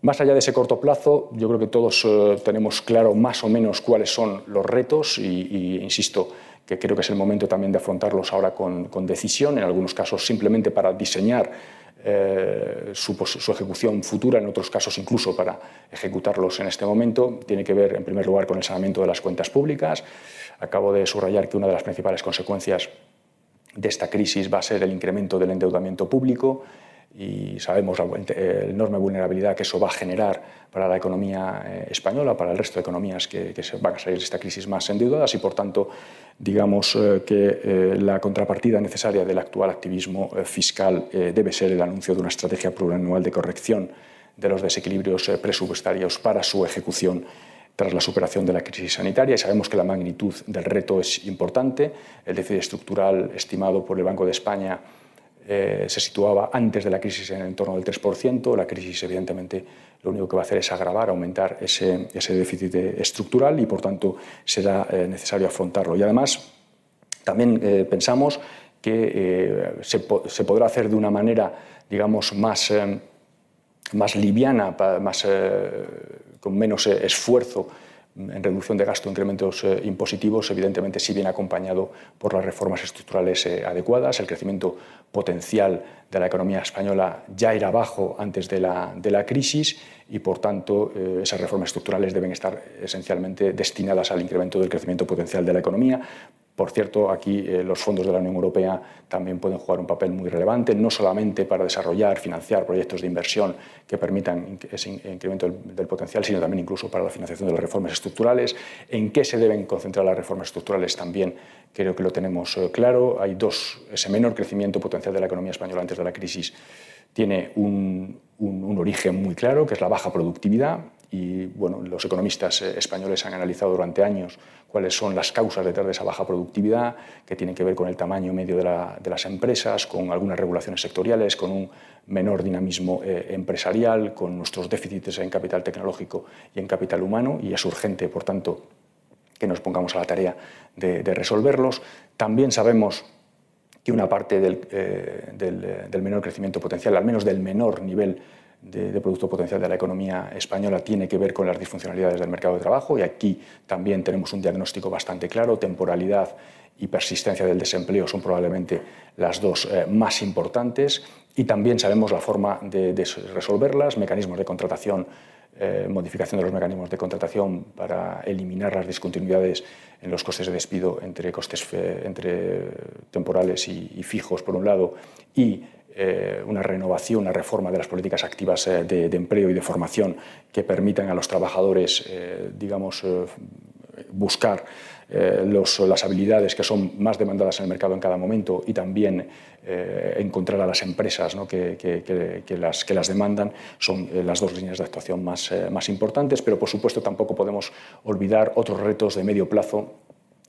Más allá de ese corto plazo, yo creo que todos tenemos claro más o menos cuáles son los retos y, insisto, que creo que es el momento también de afrontarlos ahora con decisión, en algunos casos simplemente para diseñar eh, su, ejecución futura, en otros casos incluso para ejecutarlos en este momento. Tiene que ver, en primer lugar, con el saneamiento de las cuentas públicas. Acabo de subrayar que una de las principales consecuencias de esta crisis va a ser el incremento del endeudamiento público y sabemos la enorme vulnerabilidad que eso va a generar para la economía eh, española, para el resto de economías que, que van a salir de esta crisis más endeudadas y, por tanto, digamos eh, que eh, la contrapartida necesaria del actual activismo fiscal debe ser el anuncio de una estrategia plurianual de corrección de los desequilibrios presupuestarios para su ejecución tras la superación de la crisis sanitaria y sabemos que la magnitud del reto es importante. El déficit estructural estimado por el Banco de España eh, se situaba antes de la crisis en el entorno del 3%. La crisis, evidentemente, lo único que va a hacer es agravar, aumentar ese, déficit estructural y, por tanto, será eh, necesario afrontarlo. Y además, también eh, pensamos que se, podrá hacer de una manera, digamos, más, más liviana, más, con menos esfuerzo en reducción de gasto, incrementos eh, impositivos, evidentemente sí viene acompañado por las reformas estructurales eh, adecuadas. El crecimiento potencial de la economía española ya era bajo antes de la, de la crisis y, por tanto, eh, esas reformas estructurales deben estar esencialmente destinadas al incremento del crecimiento potencial de la economía. Por cierto, aquí eh, los fondos de la Unión Europea también pueden jugar un papel muy relevante, no solamente para desarrollar, financiar proyectos de inversión que permitan ese incremento del, potencial, sino también incluso para la financiación de las reformas estructurales. ¿En qué se deben concentrar las reformas estructurales? También creo que lo tenemos eh, claro. Hay dos, ese menor crecimiento potencial de la economía española antes de la crisis tiene un, un origen muy claro, que es la baja productividad y bueno, los economistas eh, españoles han analizado durante años cuáles son las causas detrás de esa baja productividad, que tienen que ver con el tamaño medio de, las empresas, con algunas regulaciones sectoriales, con un menor dinamismo eh, empresarial, con nuestros déficits en capital tecnológico y en capital humano, y es urgente, por tanto, que nos pongamos a la tarea de, resolverlos. También sabemos que una parte eh, del menor crecimiento potencial, al menos del menor nivel de, Producto Potencial de la economía española tiene que ver con las disfuncionalidades del mercado de trabajo y aquí también tenemos un diagnóstico bastante claro. Temporalidad y persistencia del desempleo son probablemente las dos eh, más importantes y también sabemos la forma de, resolverlas, mecanismos de contratación, eh, modificación de los mecanismos de contratación para eliminar las discontinuidades en los costes de despido entre costes entre temporales y, y fijos por un lado y eh, una renovación, una reforma de las políticas activas eh, de, empleo y de formación que permitan a los trabajadores, eh, digamos, buscar las habilidades que son más demandadas en el mercado en cada momento y también encontrar a las empresas que, las, que las demandan, son las dos líneas de actuación más, más importantes, pero por supuesto tampoco podemos olvidar otros retos de medio plazo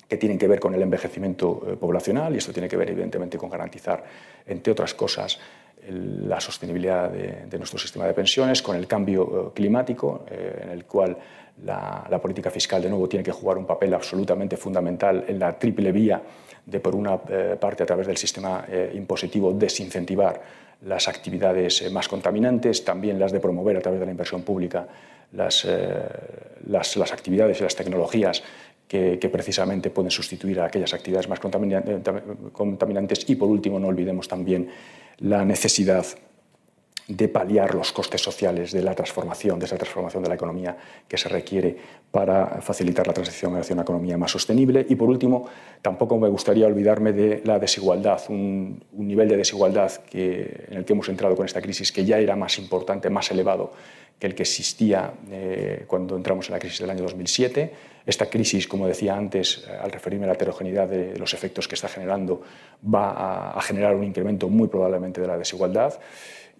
que tienen que ver con el envejecimiento eh, poblacional y esto tiene que ver evidentemente con garantizar, entre otras cosas, la sostenibilidad de, nuestro sistema de pensiones, con el cambio eh, climático, eh, en el cual la, política fiscal de nuevo tiene que jugar un papel absolutamente fundamental en la triple vía de, por una parte, a través del sistema impositivo, desincentivar las actividades más contaminantes, también las de promover a través de la inversión pública las, las, las actividades y las tecnologías que, precisamente pueden sustituir a aquellas actividades más contaminantes. Y por último, no olvidemos también la necesidad de paliar los costes sociales de la transformación, de esa transformación de la economía que se requiere para facilitar la transición hacia una economía más sostenible. Y por último, tampoco me gustaría olvidarme de la desigualdad, un, nivel de desigualdad que, en el que hemos entrado con esta crisis que ya era más importante, más elevado que el que existía eh, cuando entramos en la crisis del año 2007. Esta crisis, como decía antes, eh, al referirme a la heterogeneidad de los efectos que está generando, va a, generar un incremento muy probablemente de la desigualdad.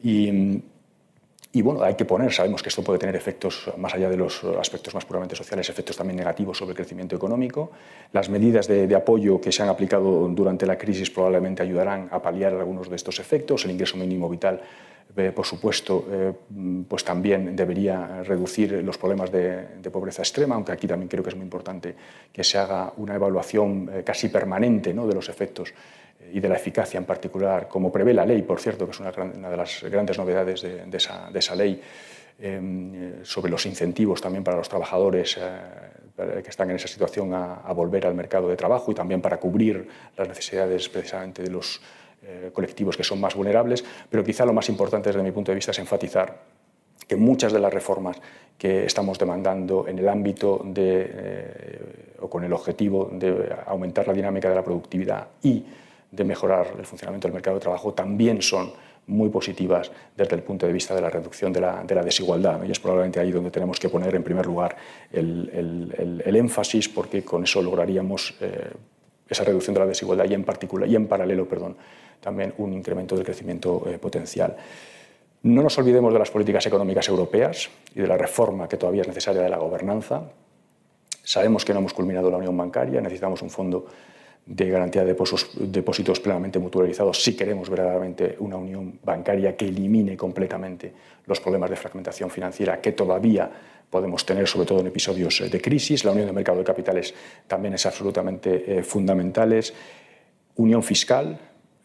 Y, bueno, hay que poner, sabemos que esto puede tener efectos, más allá de los aspectos más puramente sociales, efectos también negativos sobre el crecimiento económico. Las medidas de, de, apoyo que se han aplicado durante la crisis probablemente ayudarán a paliar algunos de estos efectos. El ingreso mínimo vital eh, por supuesto, eh, pues también debería reducir los problemas de, pobreza extrema, aunque aquí también creo que es muy importante que se haga una evaluación eh, casi permanente ¿no? de los efectos y de la eficacia en particular, como prevé la ley, por cierto, que es una, de las grandes novedades de, esa, ley, sobre los incentivos también para los trabajadores que están en esa situación a volver al mercado de trabajo y también para cubrir las necesidades precisamente de los eh, colectivos que son más vulnerables, pero quizá lo más importante desde mi punto de vista es enfatizar que muchas de las reformas que estamos demandando en el ámbito de, eh, o con el objetivo de aumentar la dinámica de la productividad y de mejorar el funcionamiento del mercado de trabajo también son muy positivas desde el punto de vista de la reducción de la, de la desigualdad. Y es probablemente ahí donde tenemos que poner en primer lugar el, el, énfasis porque con eso lograríamos eh, esa reducción de la desigualdad y en, particular, y en paralelo perdón, también un incremento del crecimiento eh, potencial. No nos olvidemos de las políticas económicas europeas y de la reforma que todavía es necesaria de la gobernanza. Sabemos que no hemos culminado la unión bancaria, necesitamos un fondo de garantía de depósitos, plenamente mutualizados si queremos verdaderamente una unión bancaria que elimine completamente los problemas de fragmentación financiera que todavía podemos tener, sobre todo en episodios eh, de crisis. La unión de mercado de capitales también es absolutamente eh, fundamental. Unión fiscal,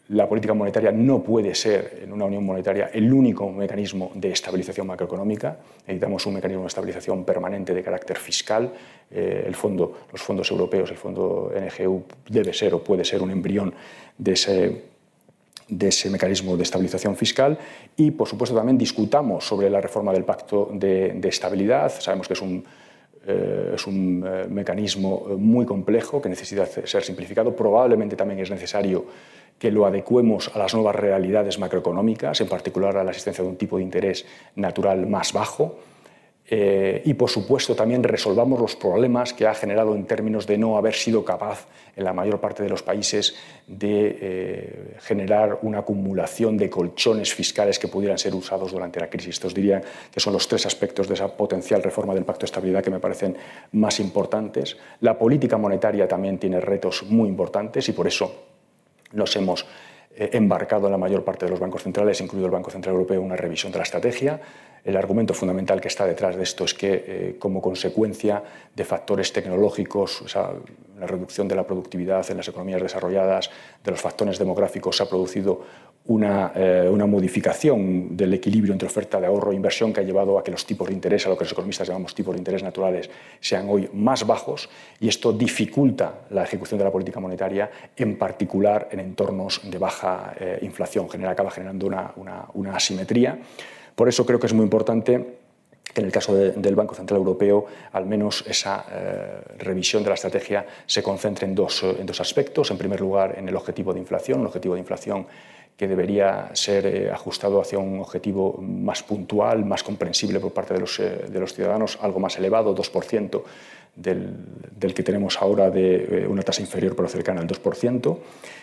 la política monetaria no puede ser, en una unión monetaria, el único mecanismo de estabilización macroeconómica. Necesitamos un mecanismo de estabilización permanente de carácter fiscal. Eh, los fondos europeos, el fondo NGU, debe ser o puede ser un embrión de ese, mecanismo de estabilización fiscal. Y, por supuesto, también discutamos sobre la reforma del pacto de, estabilidad. Sabemos que es un eh, eh, mecanismo muy complejo que necesita ser simplificado. Probablemente también es necesario que lo adecuemos a las nuevas realidades macroeconómicas, en particular a la existencia de un tipo de interés natural más bajo. Eh, y, por supuesto, también resolvamos los problemas que ha generado en términos de no haber sido capaz en la mayor parte de los países de eh, generar una acumulación de colchones fiscales que pudieran ser usados durante la crisis. Estos diría que son los tres aspectos de esa potencial reforma del Pacto de Estabilidad que me parecen más importantes. La política monetaria también tiene retos muy importantes y por eso nos hemos embarcado en la mayor parte de los bancos centrales, incluido el Banco Central Europeo, una revisión de la estrategia. El argumento fundamental que está detrás de esto es que, como consecuencia de factores tecnológicos, la reducción de la productividad en las economías desarrolladas, de los factores demográficos, se ha producido una, eh, una, modificación del equilibrio entre oferta de ahorro e inversión que ha llevado a que los tipos de interés, a lo que los economistas llamamos tipos de interés naturales, sean hoy más bajos y esto dificulta la ejecución de la política monetaria, en particular en entornos de baja eh, inflación. Genera, acaba generando una, una asimetría. Por eso creo que es muy importante que en el caso de, del Banco Central Europeo, al menos esa eh, revisión de la estrategia se concentre en dos, en dos aspectos. En primer lugar, en el objetivo de inflación, un objetivo de inflación que debería ser eh, ajustado hacia un objetivo más puntual, más comprensible por parte de los, eh, de los ciudadanos, algo más elevado, 2% del, del, que tenemos ahora de eh, una tasa inferior pero cercana al 2%,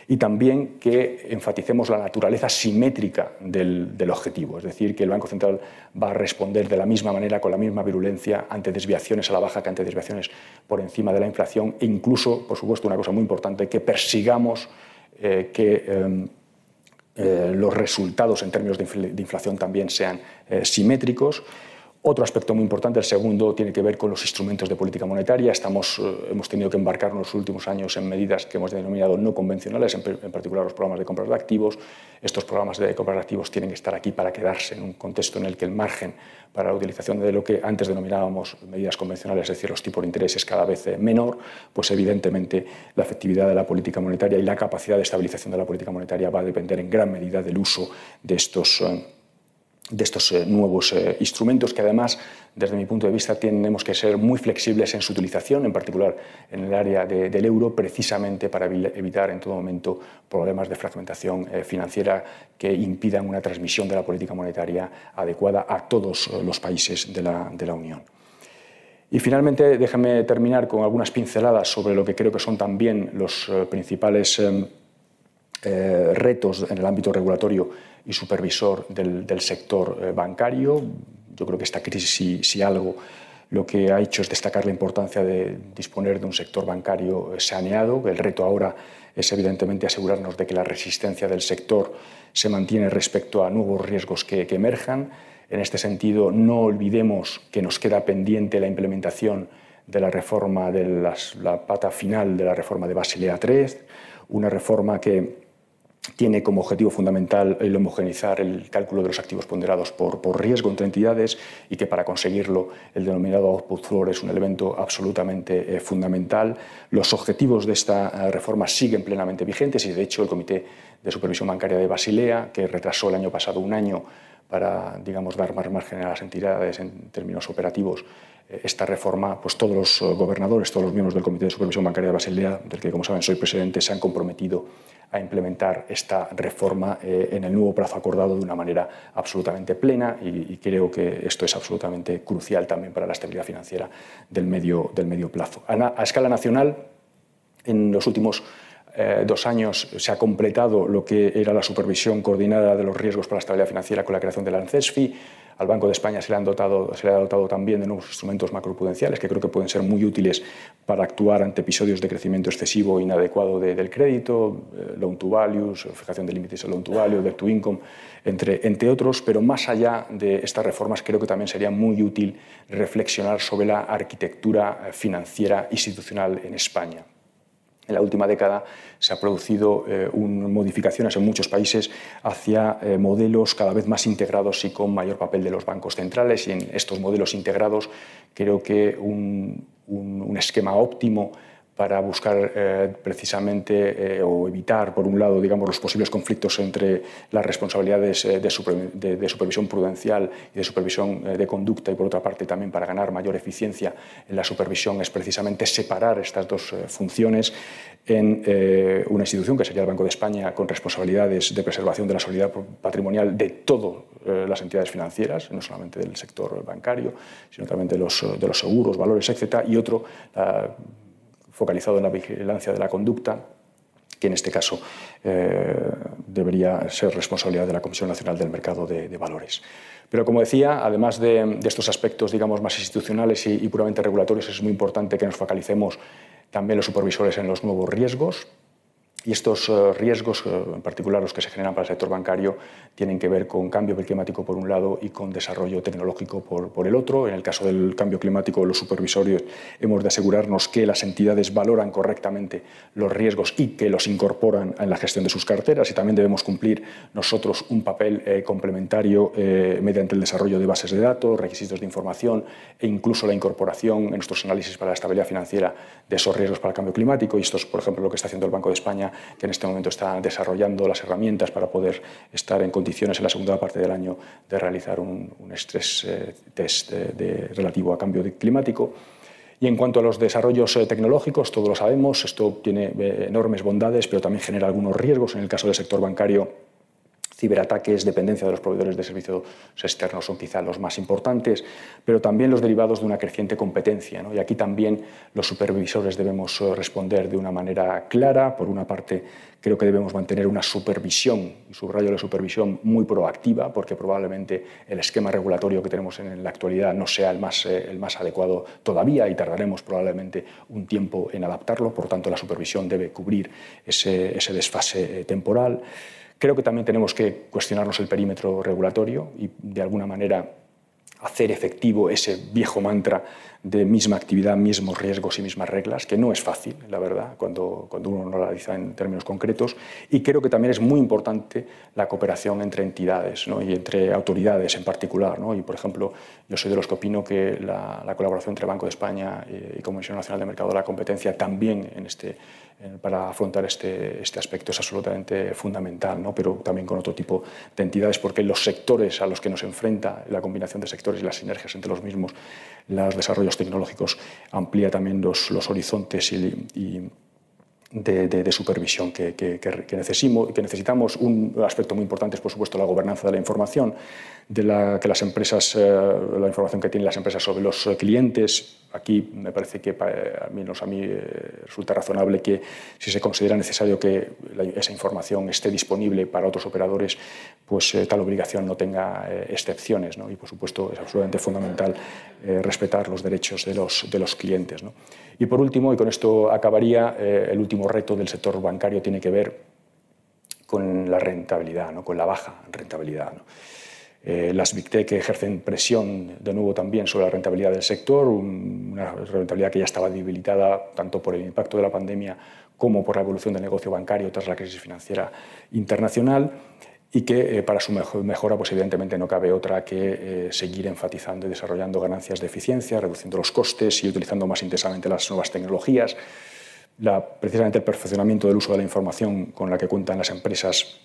y también que enfaticemos la naturaleza simétrica del, del objetivo, es decir, que el Banco Central va a responder de la misma manera, con la misma virulencia, ante desviaciones a la baja que ante desviaciones por encima de la inflación, e incluso, por supuesto, una cosa muy importante, que persigamos eh, que eh, eh, los resultados en términos de inflación también sean eh, simétricos. Otro aspecto muy importante, el segundo, tiene que ver con los instrumentos de política monetaria. Estamos, eh, hemos tenido que embarcar en los últimos años en medidas que hemos denominado no convencionales, en, en, particular los programas de compras de activos. Estos programas de compras de activos tienen que estar aquí para quedarse en un contexto en el que el margen para la utilización de lo que antes denominábamos medidas convencionales, es decir, los tipos de interés es cada vez menor, pues evidentemente la efectividad de la política monetaria y la capacidad de estabilización de la política monetaria va a depender en gran medida del uso de estos de estos eh, nuevos eh, instrumentos que además, desde mi punto de vista, tenemos que ser muy flexibles en su utilización, en particular en el área de, del euro, precisamente para evitar en todo momento problemas de fragmentación eh, financiera que impidan una transmisión de la política monetaria adecuada a todos los países de la, de la Unión. Y finalmente, déjenme terminar con algunas pinceladas sobre lo que creo que son también los principales retos en el ámbito regulatorio y supervisor del, sector eh, bancario. Yo creo que esta crisis, si, algo, lo que ha hecho es destacar la importancia de disponer de un sector bancario saneado. El reto ahora es evidentemente asegurarnos de que la resistencia del sector se mantiene respecto a nuevos riesgos que, que emerjan. En este sentido, no olvidemos que nos queda pendiente la implementación de la reforma de la pata final de la reforma de Basilea III, una reforma que tiene como objetivo fundamental el homogeneizar el cálculo de los activos ponderados por, riesgo entre entidades y que para conseguirlo el denominado output floor es un elemento absolutamente eh, fundamental. Los objetivos de esta eh, reforma siguen plenamente vigentes y de hecho el Comité de Supervisión Bancaria de Basilea, que retrasó el año pasado un año para digamos, dar más margen a las entidades en términos operativos, esta reforma, pues todos los eh, gobernadores, todos los miembros del Comité de Supervisión Bancaria de Basilea, del que como saben soy presidente, se han comprometido a implementar esta reforma eh, en el nuevo plazo acordado de una manera absolutamente plena y, creo que esto es absolutamente crucial también para la estabilidad financiera del medio, del medio plazo. A, a escala nacional, en los últimos eh, dos años se ha completado lo que era la supervisión coordinada de los riesgos para la estabilidad financiera con la creación de la ANCESFI. Al Banco de España se le, han dotado, se le ha dotado también de nuevos instrumentos macroprudenciales que creo que pueden ser muy útiles para actuar ante episodios de crecimiento excesivo e inadecuado de, del crédito, eh, loan to values, fijación de límites de loan to value, debt to income, entre, entre otros. Pero más allá de estas reformas, creo que también sería muy útil reflexionar sobre la arquitectura financiera institucional en España. En la última década se han producido eh, un, modificaciones en muchos países hacia eh, modelos cada vez más integrados y con mayor papel de los bancos centrales. Y en estos modelos integrados creo que un esquema óptimo para buscar eh, precisamente eh, o evitar, por un lado, digamos, los posibles conflictos entre las responsabilidades eh, de, super, de, de, supervisión prudencial y de supervisión eh, de conducta y, por otra parte, también para ganar mayor eficiencia en la supervisión es precisamente separar estas dos eh, funciones en eh, una institución que sería el Banco de España con responsabilidades de preservación de la solidaridad patrimonial de todas las entidades financieras, no solamente del sector bancario, sino también de los, de los seguros, valores, etc. Y otro, focalizado en la vigilancia de la conducta, que en este caso eh, debería ser responsabilidad de la Comisión Nacional del Mercado de, Valores. Pero como decía, además de, de, estos aspectos digamos, más institucionales y, y puramente regulatorios, es muy importante que nos focalicemos también los supervisores en los nuevos riesgos. Y estos eh, riesgos, eh, en particular los que se generan para el sector bancario, tienen que ver con cambio climático por un lado y con desarrollo tecnológico por, el otro. En el caso del cambio climático, los supervisorios hemos de asegurarnos que las entidades valoran correctamente los riesgos y que los incorporan en la gestión de sus carteras y también debemos cumplir nosotros un papel eh, complementario mediante el desarrollo de bases de datos, requisitos de información e incluso la incorporación en nuestros análisis para la estabilidad financiera de esos riesgos para el cambio climático. Y esto es, por ejemplo, lo que está haciendo el Banco de España que en este momento está desarrollando las herramientas para poder estar en condiciones en la segunda parte del año de realizar un, un estrés eh, test de, relativo a cambio climático. Y en cuanto a los desarrollos eh, tecnológicos, todos lo sabemos, esto tiene eh, enormes bondades, pero también genera algunos riesgos. En el caso del sector bancario, ciberataques, dependencia de los proveedores de servicios externos son quizá los más importantes, pero también los derivados de una creciente competencia. ¿no? Y aquí también los supervisores debemos eh, responder de una manera clara. Por una parte, creo que debemos mantener una supervisión, subrayo la supervisión, muy proactiva, porque probablemente el esquema regulatorio que tenemos en la actualidad no sea el más, eh, el más adecuado todavía y tardaremos probablemente un tiempo en adaptarlo. Por tanto, la supervisión debe cubrir ese, ese desfase eh, temporal. Creo que también tenemos que cuestionarnos el perímetro regulatorio y, de alguna manera, hacer efectivo ese viejo mantra de misma actividad, mismos riesgos y mismas reglas, que no es fácil, la verdad, cuando, cuando uno lo analiza en términos concretos. Y creo que también es muy importante la cooperación entre entidades ¿no? y entre autoridades en particular. ¿no? Y, por ejemplo, yo soy de los que opino que la, la colaboración entre Banco de España y Comisión Nacional de Mercado de la Competencia también en este, para afrontar este, este, aspecto es absolutamente fundamental, ¿no? pero también con otro tipo de entidades, porque los sectores a los que nos enfrenta la combinación de sectores y las sinergias entre los mismos, los desarrollos tecnológicos, amplía también los, los horizontes y, y de, de, de, supervisión que, que, que, necesitamos, que necesitamos. Un aspecto muy importante es, por supuesto, la gobernanza de la información, de la que las empresas, eh, la información que tienen las empresas sobre los clientes. Aquí me parece que, al menos a mí, eh, resulta razonable que, si se considera necesario que la, esa información esté disponible para otros operadores, pues eh, tal obligación no tenga eh, excepciones. ¿no? Y, por supuesto, es absolutamente fundamental eh, respetar los derechos de los, de los clientes. ¿no? Y por último, y con esto acabaría, eh, el último reto del sector bancario tiene que ver con la rentabilidad, ¿no? con la baja rentabilidad. ¿no? Eh, las Big Tech ejercen presión de nuevo también sobre la rentabilidad del sector, una rentabilidad que ya estaba debilitada tanto por el impacto de la pandemia como por la evolución del negocio bancario tras la crisis financiera internacional y que eh, para su mejora, pues evidentemente no cabe otra que eh, seguir enfatizando y desarrollando ganancias de eficiencia, reduciendo los costes y utilizando más intensamente las nuevas tecnologías. La, precisamente el perfeccionamiento del uso de la información con la que cuentan las empresas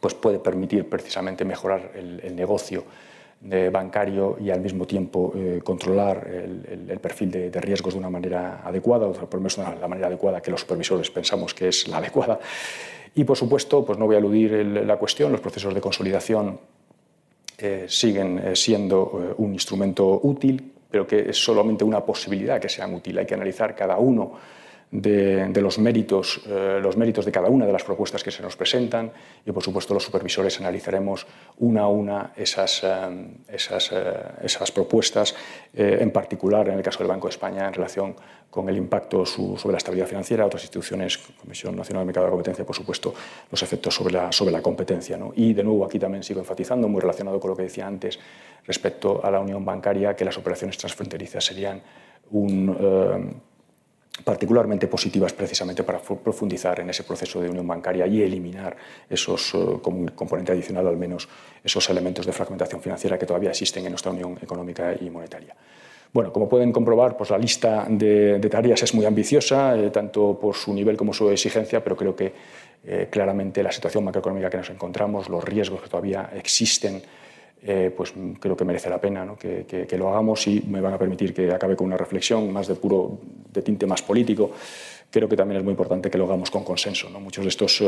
pues puede permitir precisamente mejorar el, el negocio bancario y al mismo tiempo eh, controlar el, el, el perfil de, de, riesgos de una manera adecuada, o por lo menos de la manera adecuada que los supervisores pensamos que es la adecuada. Y, por supuesto, pues no voy a eludir el, la cuestión, los procesos de consolidación eh, siguen eh, siendo eh, un instrumento útil, pero que es solamente una posibilidad que sean útiles. Hay que analizar cada uno de, los, méritos, los méritos de cada una de las propuestas que se nos presentan y, por supuesto, los supervisores analizaremos una a una esas, esas, esas propuestas, en particular en el caso del Banco de España en relación con el impacto sobre la estabilidad financiera, otras instituciones, Comisión Nacional de Mercado de la Competencia, por supuesto, los efectos sobre la, sobre la competencia. ¿no? Y, de nuevo, aquí también sigo enfatizando, muy relacionado con lo que decía antes respecto a la unión bancaria, que las operaciones transfronterizas serían un eh, particularmente positivas precisamente para profundizar en ese proceso de unión bancaria y eliminar esos, uh, como componente adicional al menos, esos elementos de fragmentación financiera que todavía existen en nuestra unión económica y monetaria. Bueno, como pueden comprobar, pues la lista de, tareas es muy ambiciosa, eh, tanto por su nivel como su exigencia, pero creo que eh, claramente la situación macroeconómica que nos encontramos, los riesgos que todavía existen, eh, pues creo que merece la pena que, lo hagamos y me van a permitir que acabe con una reflexión más de puro de tinte más político. Creo que también es muy importante que lo hagamos con consenso. Muchos de estos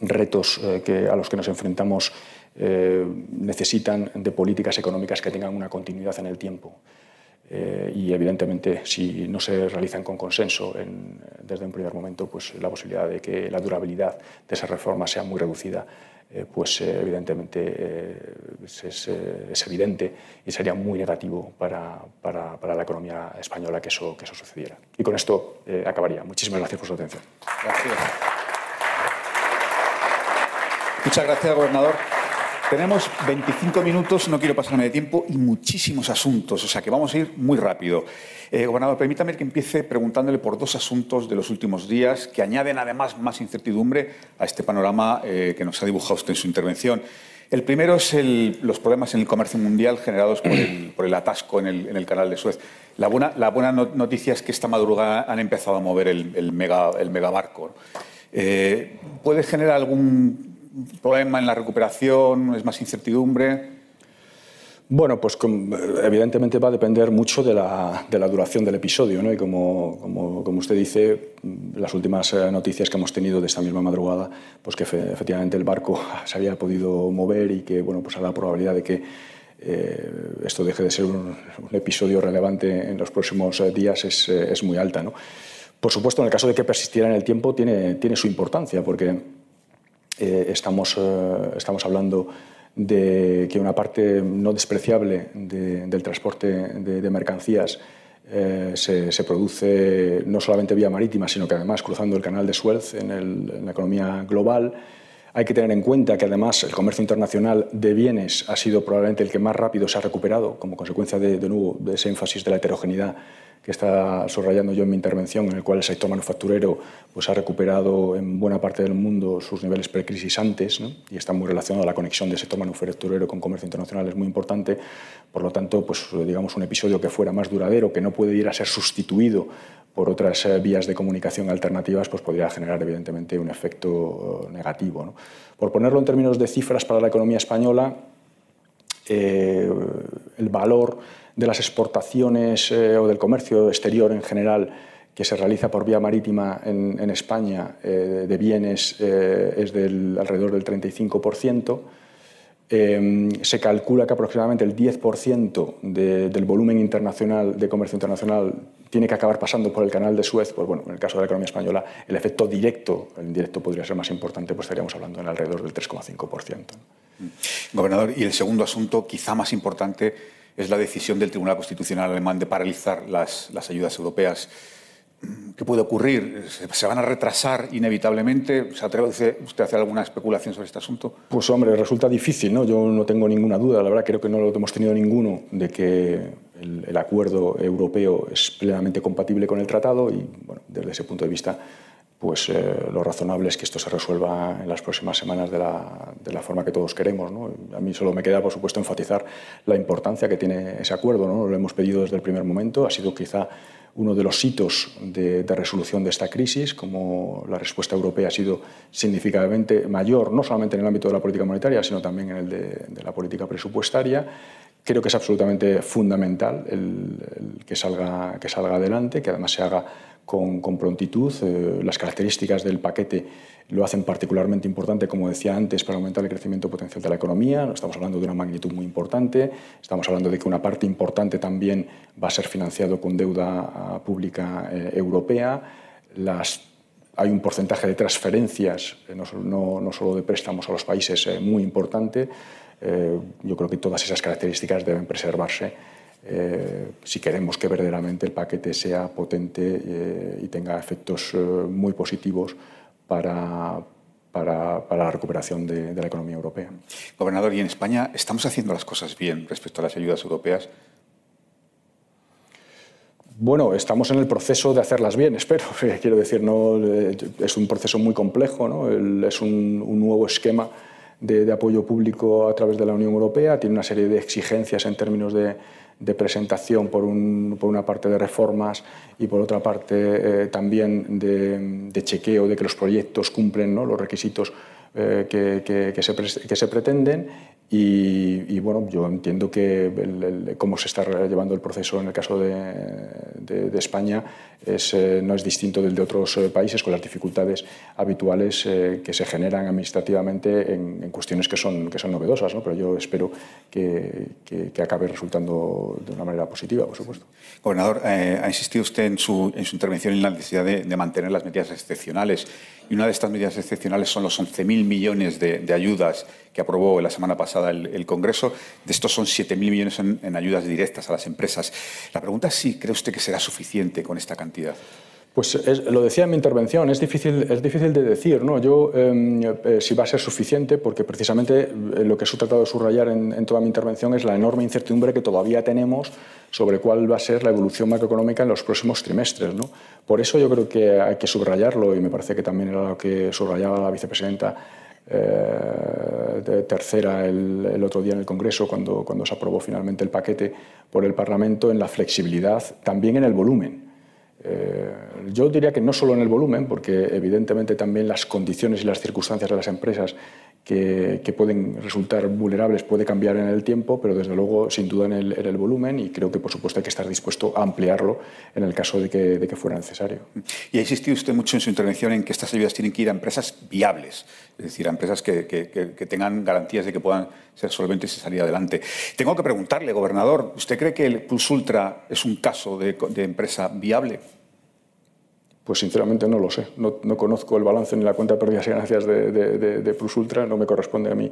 retos a los que nos enfrentamos necesitan de políticas económicas que tengan una continuidad en el tiempo. Eh, y evidentemente, si no se realizan con consenso desde un primer momento, pues la posibilidad de que la durabilidad de esa reforma sea muy reducida, eh, pues eh, evidentemente es, evidente y sería muy negativo para, para, para, la economía española que eso, que eso sucediera. Y con esto acabaría. Muchísimas gracias por su atención. Muchas gracias, gobernador. Tenemos 25 minutos, no quiero pasarme de tiempo, y muchísimos asuntos, o sea que vamos a ir muy rápido. Eh, gobernador, permítame que empiece preguntándole por dos asuntos de los últimos días que añaden además más incertidumbre a este panorama eh, que nos ha dibujado usted en su intervención. El primero es los problemas en el comercio mundial generados por el, atasco en el, canal de Suez. La buena, noticia es que esta madrugada han empezado a mover el, mega, el megabarco. Eh, ¿Puede generar algún problema en la recuperación? ¿Es más incertidumbre? Bueno, pues evidentemente va a depender mucho de la, duración del episodio, ¿no? Y como, como, usted dice, las últimas eh, noticias que hemos tenido de esta misma madrugada, pues que efectivamente el barco se había podido mover y que, bueno, pues a la probabilidad de que eh, esto deje de ser un, episodio relevante en los próximos eh, días es, es, muy alta, ¿no? Por supuesto, en el caso de que persistiera en el tiempo, tiene, tiene su importancia, porque eh, estamos, eh, estamos hablando de que una parte no despreciable del transporte de, mercancías eh, se, produce no solamente vía marítima, sino que además cruzando el canal de Suez en, la economía global. Hay que tener en cuenta que además el comercio internacional de bienes ha sido probablemente el que más rápido se ha recuperado como consecuencia de, de nuevo de ese énfasis de la heterogeneidad que está subrayando yo en mi intervención, en el cual el sector manufacturero pues, ha recuperado en buena parte del mundo sus niveles precrisis antes y está muy relacionado a la conexión del sector manufacturero con comercio internacional, es muy importante. Por lo tanto, pues, digamos un episodio que fuera más duradero, que no puede ir a ser sustituido por otras eh, vías de comunicación alternativas, pues podría generar evidentemente un efecto eh, negativo. Por ponerlo en términos de cifras para la economía española, eh, el valor de las exportaciones eh, o del comercio exterior en general que se realiza por vía marítima en, España eh, de bienes eh, es del alrededor del 35%. se calcula que aproximadamente el 10% del volumen internacional de comercio internacional tiene que acabar pasando por el canal de Suez. Pues bueno, en el caso de la economía española, el efecto directo, el indirecto podría ser más importante, pues estaríamos hablando en alrededor del 3,5%. Gobernador, y el segundo asunto, quizá más importante, es la decisión del Tribunal Constitucional alemán de paralizar las, ayudas europeas. ¿Qué puede ocurrir? ¿Se van a retrasar inevitablemente? ¿Se atreve usted a hacer alguna especulación sobre este asunto? Pues hombre, resulta difícil, ¿no? Yo no tengo ninguna duda, la verdad creo que no lo hemos tenido ninguno, de que el, acuerdo europeo es plenamente compatible con el tratado y, bueno, desde ese punto de vista, pues eh, lo razonable es que esto se resuelva en las próximas semanas de la, forma que todos queremos. A mí solo me queda, por supuesto, enfatizar la importancia que tiene ese acuerdo. ¿no? Lo hemos pedido desde el primer momento, ha sido quizá uno de los hitos de, de, resolución de esta crisis, como la respuesta europea ha sido significativamente mayor, no solamente en el ámbito de la política monetaria, sino también en el de, la política presupuestaria. Creo que es absolutamente fundamental que, salga, que salga adelante, que además se haga con, prontitud. Eh, las características del paquete lo hacen particularmente importante, como decía antes, para aumentar el crecimiento potencial de la economía. Estamos hablando de una magnitud muy importante. Estamos hablando de que una parte importante también va a ser financiado con deuda ah, pública eh, europea. Hay un porcentaje de transferencias, eh, no, solo de préstamos a los países, muy importante. yo creo que todas esas características deben preservarse eh, si queremos que verdaderamente el paquete sea potente eh, y tenga efectos eh, muy positivos para, para, la recuperación de, la economía europea. Gobernador, ¿y en España estamos haciendo las cosas bien respecto a las ayudas europeas? Bueno, estamos en el proceso de hacerlas bien, espero. Quiero decir, no, es un proceso muy complejo, ¿no? es un, un nuevo esquema de, de, apoyo público a través de la Unión Europea, tiene una serie de exigencias en términos de, de presentación por, una parte de reformas y por otra parte eh, también de, chequeo de que los proyectos cumplen los requisitos eh, que, se, que, se, pretenden y, bueno, yo entiendo que cómo se está llevando el proceso en el caso de, de, España es, eh, no es distinto del de otros eh, países con las dificultades habituales eh, que se generan administrativamente en, cuestiones que son, que son novedosas, ¿no? pero yo espero que, que, acabe resultando de una manera positiva, por supuesto. Gobernador, ha insistido usted en su, en su intervención en la necesidad de, de mantener las medidas excepcionales y una de estas medidas excepcionales son los 11.000 millones de, ayudas que aprobó la semana pasada el, Congreso. De estos son 7.000 millones en, ayudas directas a las empresas. La pregunta es si cree usted que será suficiente con esta cantidad. Pues lo decía en mi intervención, es difícil, es difícil de decir. ¿no? Yo, em, eh, si va a ser suficiente, porque precisamente eh, lo que he tratado de subrayar en, toda mi intervención es la enorme incertidumbre que todavía tenemos sobre cuál va a ser la evolución macroeconómica en los próximos trimestres. ¿no? Por eso yo creo que hay que subrayarlo, y me parece que también era lo que subrayaba la vicepresidenta eh, tercera el, el, otro día en el Congreso, cuando, cuando se aprobó finalmente el paquete por el Parlamento, en la flexibilidad, también en el volumen. Eh, yo diría que no solo en el volumen, porque evidentemente también las condiciones y las circunstancias de las empresas que, pueden resultar vulnerables puede cambiar en el tiempo, pero desde luego sin duda en el, volumen y creo que por supuesto hay que estar dispuesto a ampliarlo en el caso de que, fuera necesario. Y ha insistido usted mucho en su intervención en que estas ayudas tienen que ir a empresas viables, es decir, a empresas que, tengan garantías de que puedan ser solventes y salir adelante. Tengo que preguntarle, gobernador, ¿usted cree que el Plus Ultra es un caso de empresa viable? Pues sinceramente no lo sé. No, conozco el balance ni la cuenta de pérdidas y ganancias de, de, Plus Ultra, no me corresponde a mí.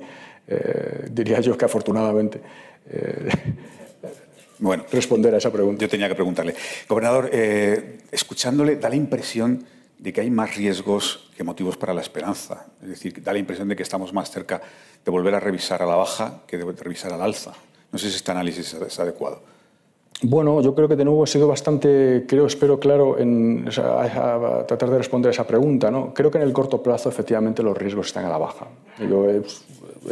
Eh, diría yo que afortunadamente eh, bueno, responder a esa pregunta. Yo tenía que preguntarle. Gobernador, eh, escuchándole da la impresión de que hay más riesgos que motivos para la esperanza. Es decir, da la impresión de que estamos más cerca de volver a revisar a la baja que de revisar al alza. No sé si este análisis es adecuado. Bueno, yo creo que de nuevo he sido bastante, creo, espero claro en tratar de responder a esa pregunta. ¿no? Creo que en el corto plazo efectivamente los riesgos están a la baja. Yo he,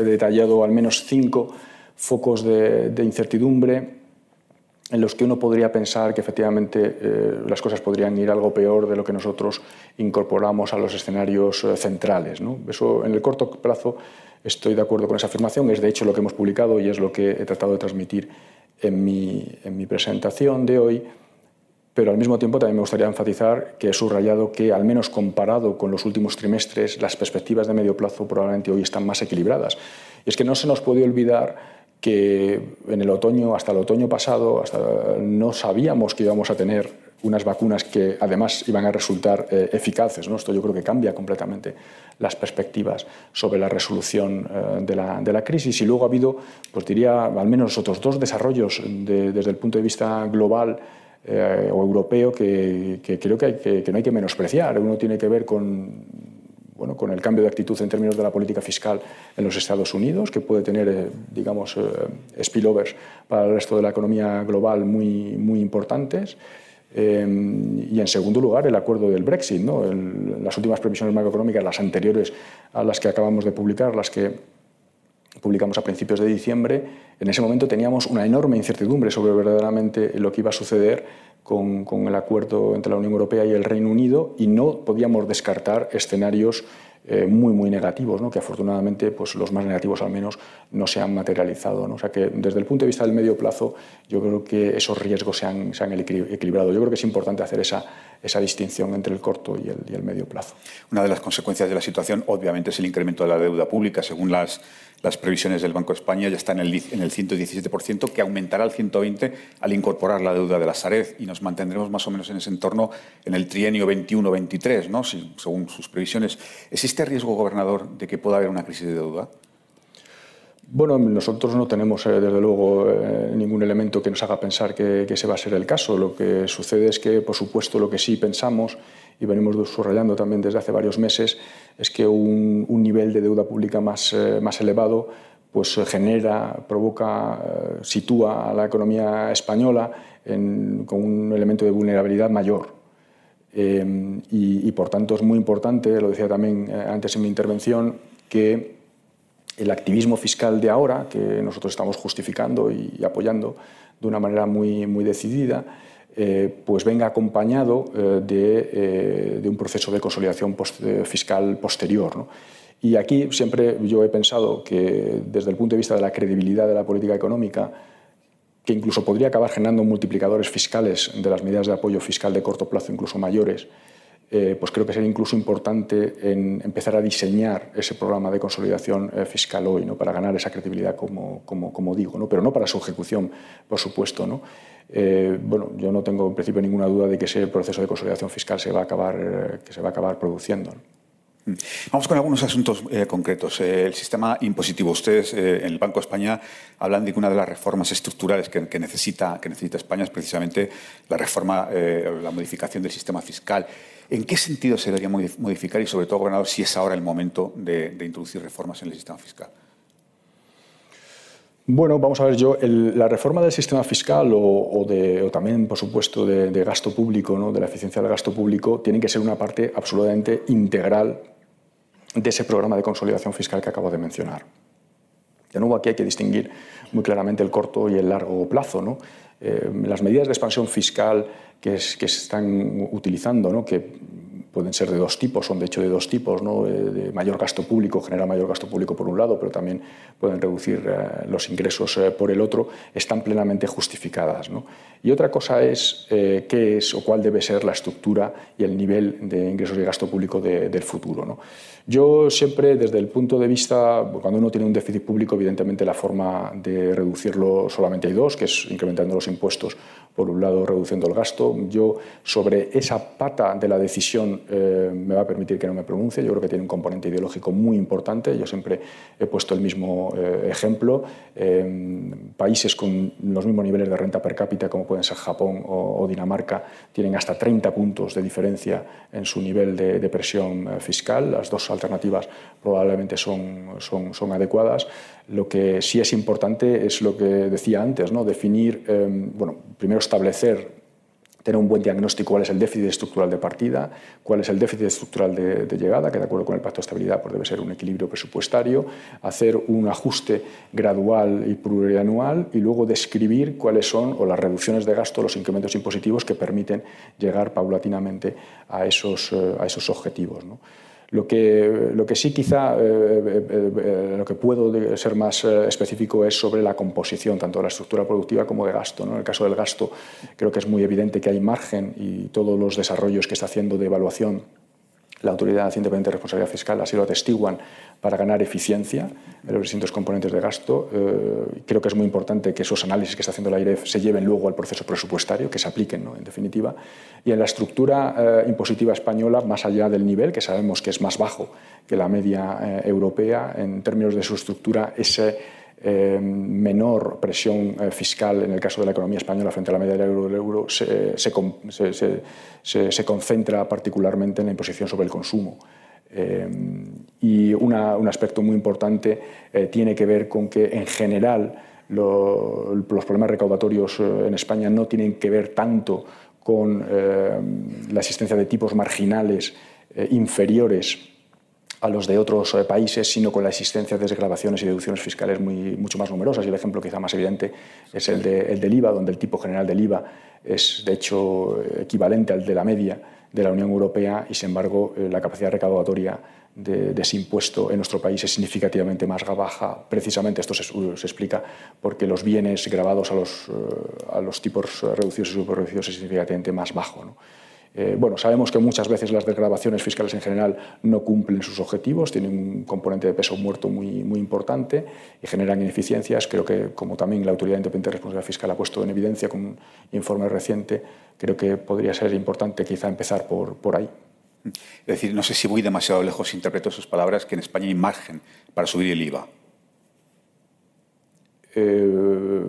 detallado al menos cinco focos de, incertidumbre en los que uno podría pensar que efectivamente eh, las cosas podrían ir algo peor de lo que nosotros incorporamos a los escenarios eh, centrales. ¿no? Eso en el corto plazo estoy de acuerdo con esa afirmación, es de hecho lo que hemos publicado y es lo que he tratado de transmitir en mi, en mi presentación de hoy, pero al mismo tiempo también me gustaría enfatizar que he subrayado que, al menos comparado con los últimos trimestres, las perspectivas de medio plazo probablemente hoy están más equilibradas. Y es que no se nos puede olvidar que en el otoño, hasta el otoño pasado, no sabíamos que íbamos a tener unas vacunas que además iban a resultar eh, eficaces. ¿no? Esto yo creo que cambia completamente las perspectivas sobre la resolución eh, de, la, de, la, crisis. Y luego ha habido, pues diría, al menos otros dos desarrollos desde el punto de vista global eh, o europeo que, que creo que, hay que, que no hay que menospreciar. Uno tiene que ver con bueno, con el cambio de actitud en términos de la política fiscal en los Estados Unidos, que puede tener, digamos, spillovers para el resto de la economía global muy, muy importantes. Em, y en segundo lugar, el acuerdo del Brexit. ¿no? las últimas previsiones macroeconómicas, las anteriores a las que acabamos de publicar, las que publicamos a principios de diciembre, en ese momento teníamos una enorme incertidumbre sobre verdaderamente lo que iba a suceder con, con el acuerdo entre la Unión Europea y el Reino Unido y no podíamos descartar escenarios eh, muy, muy negativos, ¿no? que afortunadamente pues, los más negativos al menos no se han materializado. ¿no? O sea que desde el punto de vista del medio plazo yo creo que esos riesgos se han, se han equilibrado. Yo creo que es importante hacer esa, esa distinción entre el corto y el, medio plazo. Una de las consecuencias de la situación obviamente es el incremento de la deuda pública. Según las previsiones del Banco de España ya el, en el 117%, que aumentará al 120% al incorporar la deuda de la Sareb y nos mantendremos más o menos en ese entorno en el trienio 21-23, ¿no? según sus previsiones. ¿Existe riesgo, gobernador, de que pueda haber una crisis de deuda? Bueno, nosotros no tenemos, eh, desde luego, eh, ningún elemento que nos haga pensar que, que ese va a ser el caso. Lo que sucede es que, por supuesto, lo que sí pensamos y venimos subrayando también desde hace varios meses es que un, nivel de deuda pública más, eh, elevado pues genera, provoca, sitúa a la economía española con un elemento de vulnerabilidad mayor. Eh, y, por tanto es muy importante, lo decía también antes en mi intervención, que el activismo fiscal de ahora, que nosotros estamos justificando y, apoyando de una manera muy, muy decidida, eh, pues venga acompañado eh, eh, de, un proceso de consolidación fiscal posterior. Y aquí siempre yo he pensado que desde el punto de vista de la credibilidad de la política económica, que incluso podría acabar generando multiplicadores fiscales de las medidas de apoyo fiscal de corto plazo incluso mayores, pues creo que sería incluso importante en empezar a diseñar ese programa de consolidación fiscal hoy, ¿no? para ganar esa credibilidad, como, digo, ¿no? pero no para su ejecución, por supuesto. ¿no? Eh, bueno, yo no tengo en principio ninguna duda de que ese proceso de consolidación fiscal se va a acabar, eh, que se va a acabar produciendo. Mm. Vamos con algunos asuntos eh, concretos. Eh, el sistema impositivo. Ustedes eh, en el Banco de España hablan de que una de las reformas estructurales que, necesita, que necesita España es precisamente la reforma, la modificación del sistema fiscal. ¿En qué sentido se debería modificar y, sobre todo, gobernador, si es ahora el momento de, introducir reformas en el sistema fiscal? Bueno, vamos a ver, yo, la reforma del sistema fiscal o, de, también, por supuesto, de, de gasto público, ¿no? de la eficiencia del gasto público, tiene que ser una parte absolutamente integral de ese programa de consolidación fiscal que acabo de mencionar. De nuevo, aquí hay que distinguir muy claramente el corto y el largo plazo. ¿no? Eh, las medidas de expansión fiscal que, se están utilizando, ¿no? que pueden ser de dos tipos, son de hecho de dos tipos, ¿no? Eh, de mayor gasto público, generar mayor gasto público por un lado, pero también pueden reducir eh, los ingresos por el otro, están plenamente justificadas. Y otra cosa es qué es o cuál debe ser la estructura y el nivel de ingresos y gasto público del futuro. Yo siempre, desde el punto de vista, cuando uno tiene un déficit público, evidentemente la forma de reducirlo solamente hay dos, que es incrementando los impuestos, por un lado reduciendo el gasto. Yo sobre esa pata de la decisión eh, me va a permitir que no me pronuncie, yo creo que tiene un componente ideológico muy importante, yo siempre he puesto el mismo eh, ejemplo. países con los mismos niveles de renta per cápita, como pueden ser Japón o, Dinamarca, tienen hasta 30 puntos de diferencia en su nivel de, de presión eh, fiscal. Las dos alternativas probablemente son, son, son, adecuadas. Lo que sí es importante es lo que decía antes, ¿no? definir, em, bueno, primero establecer tener un buen diagnóstico cuál es el déficit estructural de partida, cuál es el déficit estructural de, llegada, que de acuerdo con el Pacto de Estabilidad pues debe ser un equilibrio presupuestario, hacer un ajuste gradual y plurianual y luego describir cuáles son o las reducciones de gasto, los incrementos impositivos que permiten llegar paulatinamente a esos, eh, a esos objetivos. ¿no? Lo que, lo que sí quizá, eh, eh, eh, lo que puedo ser más específico es sobre la composición, tanto de la estructura productiva como de gasto. En el caso del gasto creo que es muy evidente que hay margen y todos los desarrollos que está haciendo de evaluación la Autoridad Independiente de Responsabilidad Fiscal así lo atestiguan para ganar eficiencia en los distintos componentes de gasto. Eh, creo que es muy importante que esos análisis que está haciendo la IREF se lleven luego al proceso presupuestario, que se apliquen, ¿no? en definitiva. Y en la estructura eh, impositiva española, más allá del nivel, que sabemos que es más bajo que la media eh, europea, en términos de su estructura, ese eh, menor presión eh, fiscal en el caso de la economía española frente a la media del euro, euro se, se, concentra particularmente en la imposición sobre el consumo. Eh, y un aspecto muy importante tiene que ver con que en general los problemas recaudatorios en España no tienen que ver tanto con la existencia de tipos marginales inferiores a los de otros eh, países, sino con la existencia de desgravaciones y deducciones fiscales muy, mucho más numerosas. Y el ejemplo quizá más evidente es el, de, el del IVA, donde el tipo general del IVA es, de hecho, equivalente al de la media de la Unión Europea y, sin embargo, eh, la capacidad recaudatoria de, ese impuesto en nuestro país es significativamente más baja. Precisamente esto se, explica porque los bienes grabados a los, eh, tipos reducidos y superreducidos es significativamente más bajo. Eh, bueno, sabemos que muchas veces las desgrabaciones fiscales en general no cumplen sus objetivos, tienen un componente de peso muerto muy, muy importante y generan ineficiencias. Creo que, como también la Autoridad Independiente de Responsabilidad Fiscal ha puesto en evidencia con un informe reciente, creo que podría ser importante quizá empezar por, por ahí. Es decir, no sé si voy demasiado lejos si interpreto sus palabras, que en España hay margen para subir el IVA. Eh,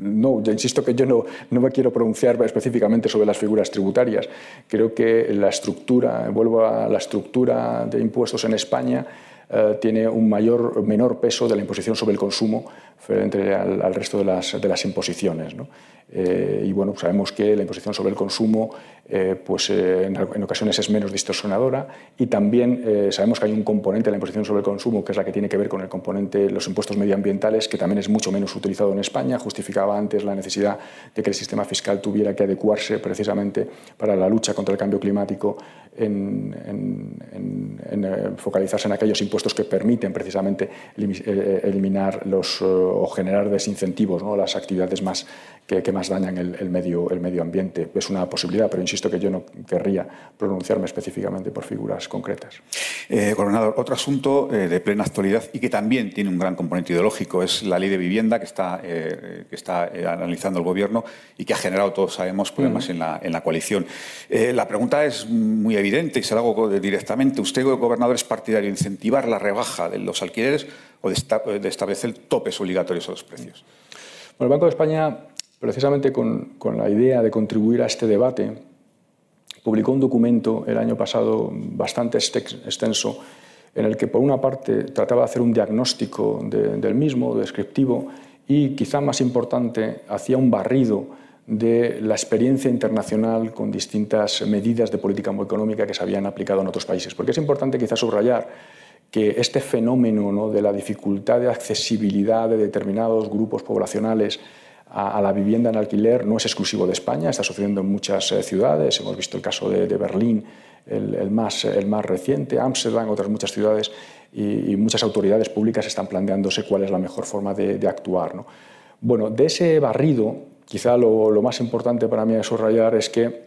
no, ya insisto que yo no, no, me quiero pronunciar específicamente sobre las figuras tributarias. Creo que la estructura, vuelvo a la estructura de impuestos en España, eh, tiene un mayor, menor peso de la imposición sobre el consumo frente al, resto de las, de las imposiciones. ¿no? Eh, y bueno, sabemos que la imposición sobre el consumo eh, pues, en, en, ocasiones es menos distorsionadora y también sabemos que hay un componente de la imposición sobre el consumo que es la que tiene que ver con el componente los impuestos medioambientales que también es mucho menos utilizado en España. Justificaba antes la necesidad de que el sistema fiscal tuviera que adecuarse precisamente para la lucha contra el cambio climático en, en, en focalizarse en aquellos impuestos que permiten precisamente eliminar los, o generar desincentivos, ¿no? las actividades más que, más dañan el, medio, el medio ambiente. Es una posibilidad, pero insisto que yo no querría pronunciarme específicamente por figuras concretas. Eh, gobernador, otro asunto eh, de plena actualidad y que también tiene un gran componente ideológico es la ley de vivienda que está, eh, que está analizando el Gobierno y que ha generado, todos sabemos, problemas en, la, en, la, coalición. la pregunta es muy evidente y se la hago directamente. ¿Usted, gobernador, es partidario de incentivar la rebaja de los alquileres o de, de establecer topes obligatorios a los precios? Bueno, el Banco de España precisamente con, la idea de contribuir a este debate, publicó un documento el año pasado bastante extenso en el que por una parte trataba de hacer un diagnóstico del mismo, descriptivo, y quizá más importante, hacía un barrido de la experiencia internacional con distintas medidas de política económica que se habían aplicado en otros países. Porque es importante quizá subrayar que este fenómeno ¿no? de la dificultad de accesibilidad de determinados grupos poblacionales a, la vivienda en alquiler no es exclusivo de España, está sucediendo en muchas eh, ciudades. Hemos visto el caso de, Berlín, el, más, el más reciente, Ámsterdam, otras muchas ciudades y, muchas autoridades públicas están planteándose cuál es la mejor forma de, actuar. ¿no? Bueno, de ese barrido, quizá lo, más importante para mí de subrayar es que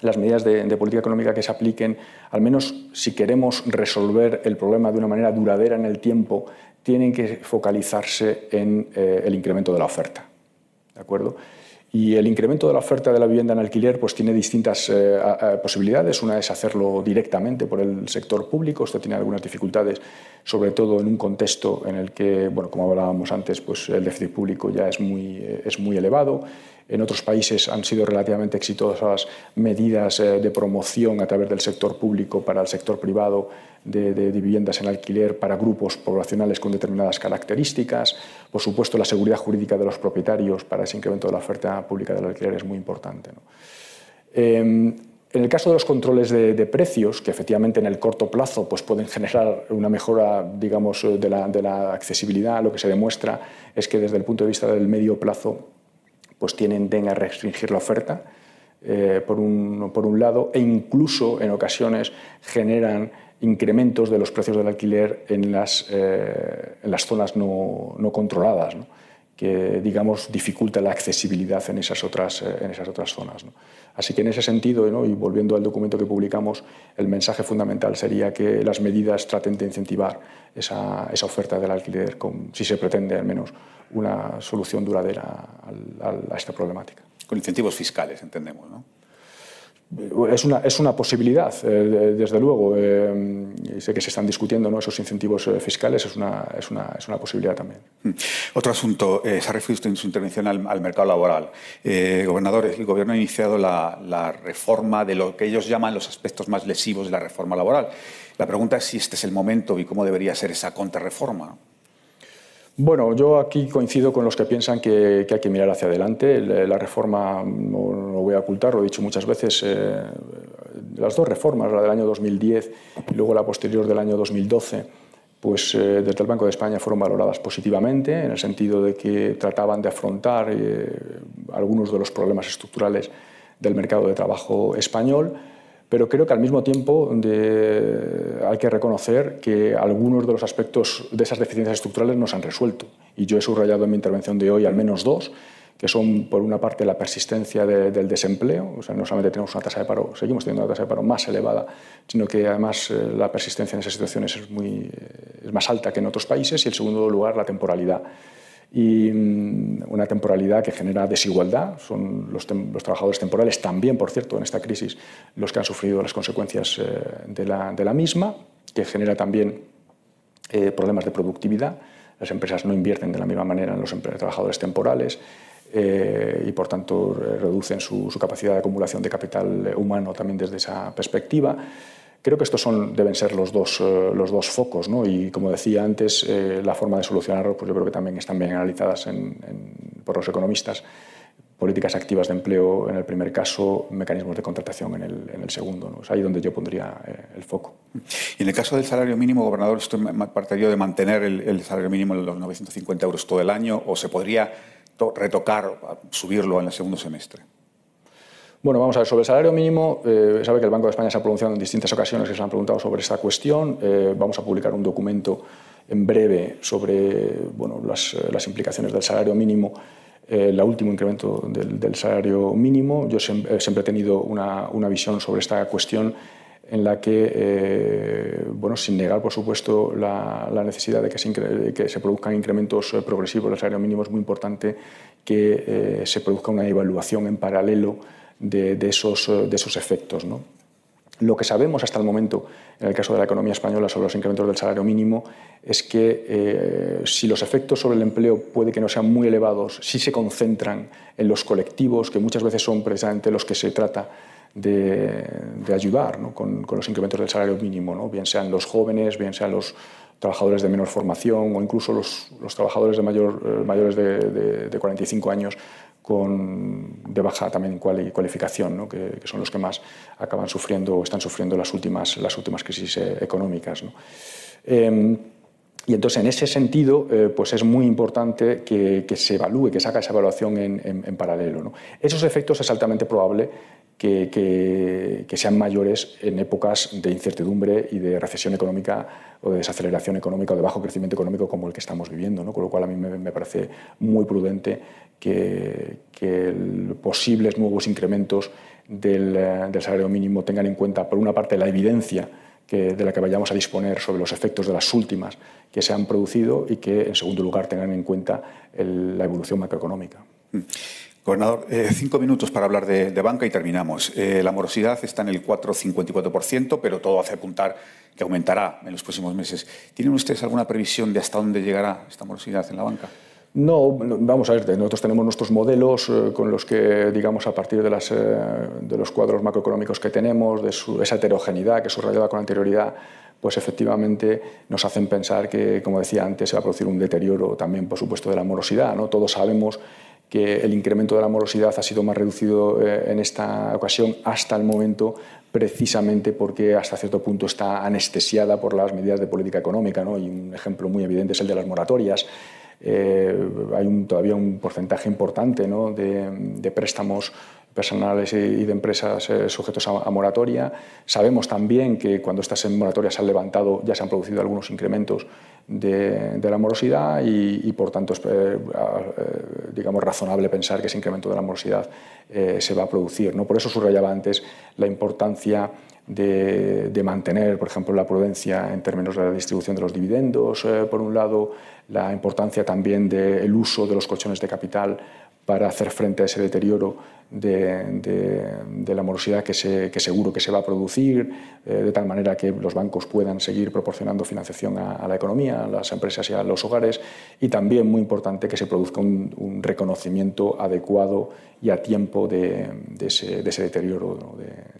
las medidas de, política económica que se apliquen, al menos si queremos resolver el problema de una manera duradera en el tiempo, tienen que focalizarse en eh, el incremento de la oferta. ¿De acuerdo? Y el incremento de la oferta de la vivienda en alquiler pues, tiene distintas eh, posibilidades. Una es hacerlo directamente por el sector público. Esto tiene algunas dificultades, sobre todo en un contexto en el que, bueno, como hablábamos antes, pues, el déficit público ya es muy, eh, es muy elevado. En otros países han sido relativamente exitosas medidas eh, de promoción a través del sector público para el sector privado de, viviendas en alquiler para grupos poblacionales con determinadas características. Por supuesto, la seguridad jurídica de los propietarios para ese incremento de la oferta pública del alquiler es muy importante. Em, en el caso de los controles de, precios, que efectivamente en el corto plazo pues, pueden generar una mejora digamos, la, de la accesibilidad, lo que se demuestra es que desde el punto de vista del medio plazo pues tienden a restringir la oferta, eh, por, un, por, un, lado, e incluso en ocasiones generan incrementos de los precios del alquiler en las, eh, en las zonas no, no controladas, que digamos dificulta la accesibilidad en esas otras, eh, en esas otras zonas. Así que en ese sentido, y volviendo al documento que publicamos, el mensaje fundamental sería que las medidas traten de incentivar esa, esa oferta del alquiler, con, si se pretende al menos una solución duradera a, esta problemática. Con incentivos fiscales, entendemos, ¿no? Es una, es una posibilidad, eh, desde luego. Eh, sé que se están discutiendo ¿no? esos incentivos eh, fiscales, es una, es, una, es una, posibilidad también. Hmm. Otro asunto, se ha referido usted en su intervención al, mercado laboral. gobernador, el Gobierno ha iniciado la, la, reforma de lo que ellos llaman los aspectos más lesivos de la reforma laboral. La pregunta es si este es el momento y cómo debería ser esa contrarreforma. Bueno, yo aquí coincido con los que piensan que, hay que mirar hacia adelante. La reforma, no, lo voy a ocultar, lo he dicho muchas veces, eh, las dos reformas, la del año 2010 y luego la posterior del año 2012, pues eh, desde el Banco de España fueron valoradas positivamente, en el sentido de que trataban de afrontar eh, algunos de los problemas estructurales del mercado de trabajo español pero creo que al mismo tiempo hay que reconocer que algunos de los aspectos de esas deficiencias estructurales no se han resuelto. Y yo he subrayado en mi intervención de hoy al menos dos, que son, por una parte, la persistencia del desempleo, o sea, no solamente tenemos una tasa de paro, seguimos teniendo una tasa de paro más elevada, sino que además eh, la persistencia en esas situaciones eh, es más alta que en otros países, y en segundo lugar, la temporalidad y mm, una temporalidad que genera desigualdad. Son los, trabajadores temporales también, por cierto, en esta crisis los que han sufrido las consecuencias eh, de, la, misma, que genera también eh, problemas de productividad. Las empresas no invierten de la misma manera en los trabajadores temporales. Eh, y por tanto reducen su, capacidad de acumulación de capital humano también desde esa perspectiva. Creo que estos son, deben ser los dos, eh, focos, ¿no? y como decía antes, eh, la forma de solucionarlo pues yo creo que también están bien analizadas por los economistas. Políticas activas de empleo en el primer caso, mecanismos de contratación en el, segundo. ¿no? Es ahí donde yo pondría eh, el foco. Y en el caso del salario mínimo, gobernador, ¿esto partiría de mantener el, el salario mínimo en los 950 euros todo el año o se podría retocar, subirlo en el segundo semestre? Bueno, vamos a ver, sobre el salario mínimo, eh, sabe que el Banco de España se ha pronunciado en distintas ocasiones que se han preguntado sobre esta cuestión. Eh, vamos a publicar un documento en breve sobre bueno, las, las implicaciones del salario mínimo el último incremento del, salario mínimo. Yo siempre, siempre he tenido una, una, visión sobre esta cuestión en la que, eh, bueno, sin negar, por supuesto, la, la necesidad de que se, que se, produzcan incrementos progresivos del salario mínimo, es muy importante que eh, se produzca una evaluación en paralelo de, de, esos, de esos efectos. ¿no? Lo que sabemos hasta el momento, en el caso de la economía española, sobre los incrementos del salario mínimo, es que eh, si los efectos sobre el empleo puede que no sean muy elevados, si se concentran en los colectivos, que muchas veces son precisamente los que se trata de, ayudar con, los incrementos del salario mínimo, ¿no? bien sean los jóvenes, bien sean los trabajadores de menor formación o incluso los, trabajadores de mayor, eh, mayores de, de 45 años con, de baja también cualificación, que, son los que más acaban sufriendo o están sufriendo las últimas, las últimas crisis eh, económicas. Em, y entonces, en ese sentido, eh, pues es muy importante que, se evalúe, que se haga esa evaluación en, en, en paralelo. ¿no? Esos efectos es altamente probable que, que, sean mayores en épocas de incertidumbre y de recesión económica o de desaceleración económica o de bajo crecimiento económico como el que estamos viviendo. ¿no? Con lo cual, a mí me, me parece muy prudente que, posibles nuevos incrementos del, del, salario mínimo tengan en cuenta, por una parte, la evidencia que, de la que vayamos a disponer sobre los efectos de las últimas que se han producido y que, en segundo lugar, tengan en cuenta el, la evolución macroeconómica. Mm. Gobernador, eh, cinco minutos para hablar de, de banca y terminamos. Eh, la morosidad está en el 4,54%, pero todo hace apuntar que aumentará en los próximos meses. ¿Tienen ustedes alguna previsión de hasta dónde llegará esta morosidad en la banca? No, vamos a ver, nosotros tenemos nuestros modelos eh, con los que, digamos, a partir de, las, eh, de, los cuadros macroeconómicos que tenemos, de su, esa heterogeneidad que subrayaba con anterioridad, pues efectivamente nos hacen pensar que, como decía antes, se va a producir un deterioro también, por supuesto, de la morosidad. ¿no? Todos sabemos que el incremento de la morosidad ha sido más reducido eh, en esta ocasión hasta el momento precisamente porque hasta cierto punto está anestesiada por las medidas de política económica. Y un ejemplo muy evidente es el de las moratorias. Eh, hay un, todavía un porcentaje importante de, préstamos personales y de empresas eh, sujetos a, moratoria. Sabemos también que cuando estas moratorias se han levantado ya se han producido algunos incrementos de, la morosidad y, por tanto es eh, digamos, razonable pensar que ese incremento de la morosidad se va a producir. ¿no? Por eso subrayaba antes la importancia de, mantener, por ejemplo, la prudencia en términos de la distribución de los dividendos, por un lado, la importancia también del uso de los colchones de capital para hacer frente a ese deterioro de, de, la morosidad que, se, que, seguro que se va a producir, eh, de tal manera que los bancos puedan seguir proporcionando financiación a, a, la economía, a las empresas y a los hogares, y también muy importante que se produzca un, un reconocimiento adecuado y a tiempo de, ese, ese, deterioro ¿no?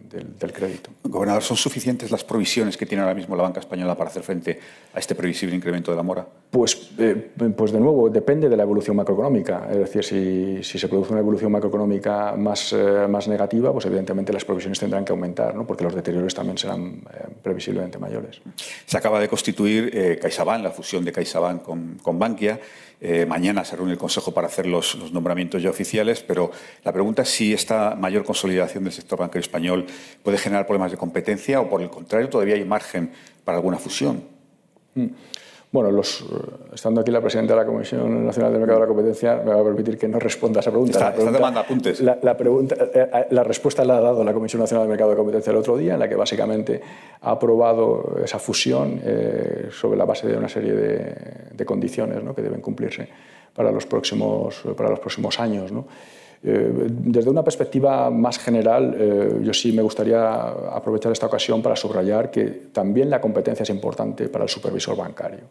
del, del, crédito. Gobernador, ¿son suficientes las provisiones que tiene ahora mismo la banca española para hacer frente a este previsible incremento de la mora? Pues, eh, pues de nuevo, depende de la evolución macroeconómica. Es decir, si, si se produce una evolución macroeconómica más, eh, más negativa, pues evidentemente las provisiones tendrán que aumentar, ¿no? porque los deterioros también serán eh, previsiblemente mayores. Se acaba de constituir eh, CaixaBank, la fusión de CaixaBank con, con Bankia. Eh, mañana se reúne el Consejo para hacer los, los, nombramientos ya oficiales, pero la pregunta es si esta mayor consolidación del sector bancario español puede generar problemas de competencia o, por el contrario, todavía hay margen para alguna fusión. Mm. Bueno, los, estando aquí la presidenta de la Comisión Nacional del Mercado de la Competencia, me va a permitir que no responda a esa pregunta. Está, la, pregunta, está apuntes. La, la, pregunta, eh, eh, la, respuesta la ha dado la Comisión Nacional del Mercado de la Competencia el otro día, en la que básicamente ha aprobado esa fusión eh, sobre la base de una serie de, de condiciones ¿no? que deben cumplirse para los próximos, para los próximos años. ¿no? Eh, desde una perspectiva más general, eh, yo sí me gustaría aprovechar esta ocasión para subrayar que también la competencia es importante para el supervisor bancario,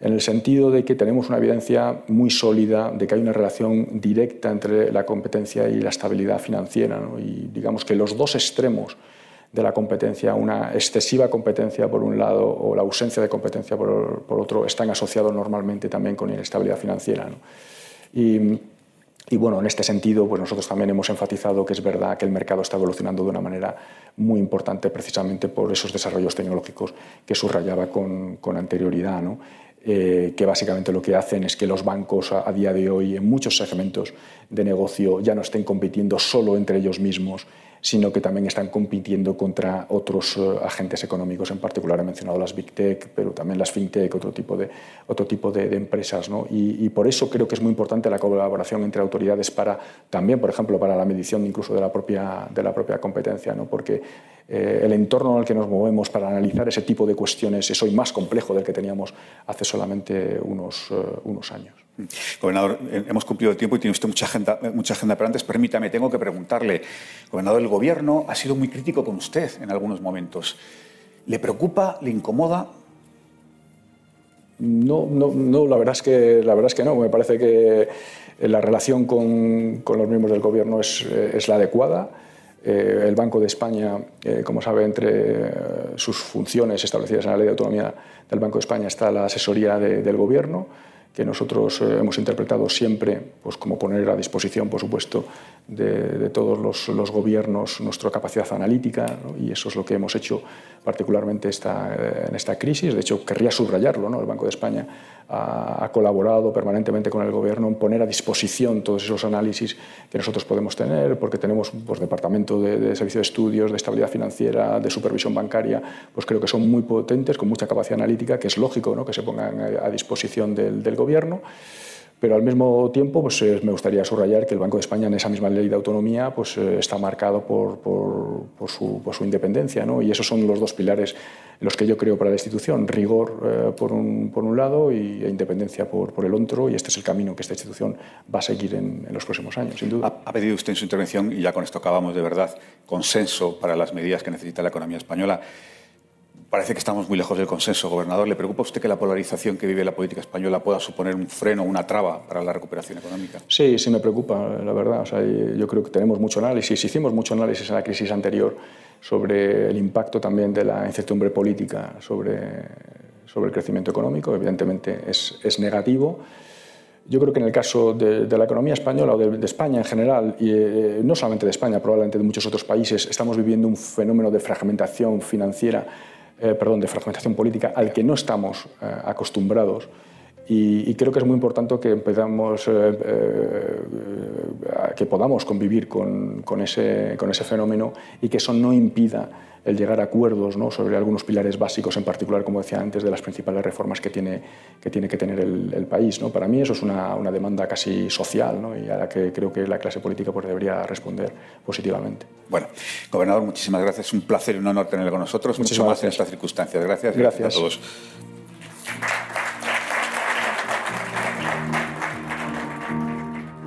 en el sentido de que tenemos una evidencia muy sólida de que hay una relación directa entre la competencia y la estabilidad financiera, ¿no? y digamos que los dos extremos de la competencia, una excesiva competencia por un lado o la ausencia de competencia por, por otro, están asociados normalmente también con inestabilidad financiera. ¿no? Y, y bueno, en este sentido, pues nosotros también hemos enfatizado que es verdad que el mercado está evolucionando de una manera muy importante precisamente por esos desarrollos tecnológicos que subrayaba con, con anterioridad. ¿no? eh, que básicamente lo que hacen es que los bancos a, a, día de hoy en muchos segmentos de negocio ya no estén compitiendo solo entre ellos mismos, sino que también están compitiendo contra otros uh, agentes económicos. En particular he mencionado las Big Tech, pero también las FinTech, otro tipo de, otro tipo de, de empresas. ¿no? Y, y, por eso creo que es muy importante la colaboración entre autoridades para también, por ejemplo, para la medición incluso de la propia, de la propia competencia, ¿no? porque eh, el entorno en el que nos movemos para analizar ese tipo de cuestiones es hoy más complejo del que teníamos hace solamente unos, uh, unos años. Gobernador, eh, hemos cumplido el tiempo y tiene usted mucha agenda, mucha agenda, pero antes permítame, tengo que preguntarle, gobernador, el gobierno ha sido muy crítico con usted en algunos momentos. ¿Le preocupa, le incomoda? No, no, no la, verdad es que, la verdad es que no. Me parece que la relación con, con los miembros del gobierno es, eh, es la adecuada. Eh, el Banco de España, eh, como sabe, entre eh, sus funciones establecidas en la Ley de Autonomía del Banco de España está la asesoría de, del Gobierno que nosotros eh, hemos interpretado siempre pues, como poner a disposición, por supuesto, de, todos los, gobiernos nuestra capacidad analítica, ¿no? y eso es lo que hemos hecho particularmente esta, eh, en esta crisis. De hecho, querría subrayarlo, ¿no? el Banco de España ha, ha, colaborado permanentemente con el gobierno en poner a disposición todos esos análisis que nosotros podemos tener, porque tenemos pues, departamento de, de servicio de estudios, de estabilidad financiera, de supervisión bancaria, pues creo que son muy potentes, con mucha capacidad analítica, que es lógico ¿no? que se pongan a, a disposición del, del gobierno. Pero al mismo tiempo pues, eh, me gustaría subrayar que el Banco de España en esa misma ley de autonomía pues, eh, está marcado por, por, por, su, por su, independencia. ¿no? Y esos son los dos pilares en los que yo creo para la institución. Rigor eh, por, un, por un lado y independencia por, por el otro. Y este es el camino que esta institución va a seguir en, en los próximos años, sin duda. Ha, ha pedido usted en su intervención, y ya con esto acabamos de verdad, consenso para las medidas que necesita la economía española. Parece que estamos muy lejos del consenso, gobernador. ¿Le preocupa a usted que la polarización que vive la política española pueda suponer un freno, una traba para la recuperación económica? Sí, sí me preocupa, la verdad. O sea, yo creo que tenemos mucho análisis. Hicimos mucho análisis en la crisis anterior sobre el impacto también de la incertidumbre política sobre, sobre el crecimiento económico. Evidentemente es, es negativo. Yo creo que en el caso de, de la economía española o de, de España en general, y eh, no solamente de España, probablemente de muchos otros países, estamos viviendo un fenómeno de fragmentación financiera eh, perdón, de fragmentación política al que no estamos eh, acostumbrados. Y, creo que es muy importante que empezamos, eh, que podamos convivir con, con, ese, con ese fenómeno y que eso no impida el llegar a acuerdos ¿no? sobre algunos pilares básicos, en particular, como decía antes, de las principales reformas que tiene que, tiene que tener el, el país. ¿no? Para mí eso es una, una demanda casi social ¿no? y a la que creo que la clase política pues, debería responder positivamente. Bueno, gobernador, muchísimas gracias. Un placer y un honor tenerlo con nosotros. Mucho gracias. en estas circunstancias. Gracias, gracias. a todos.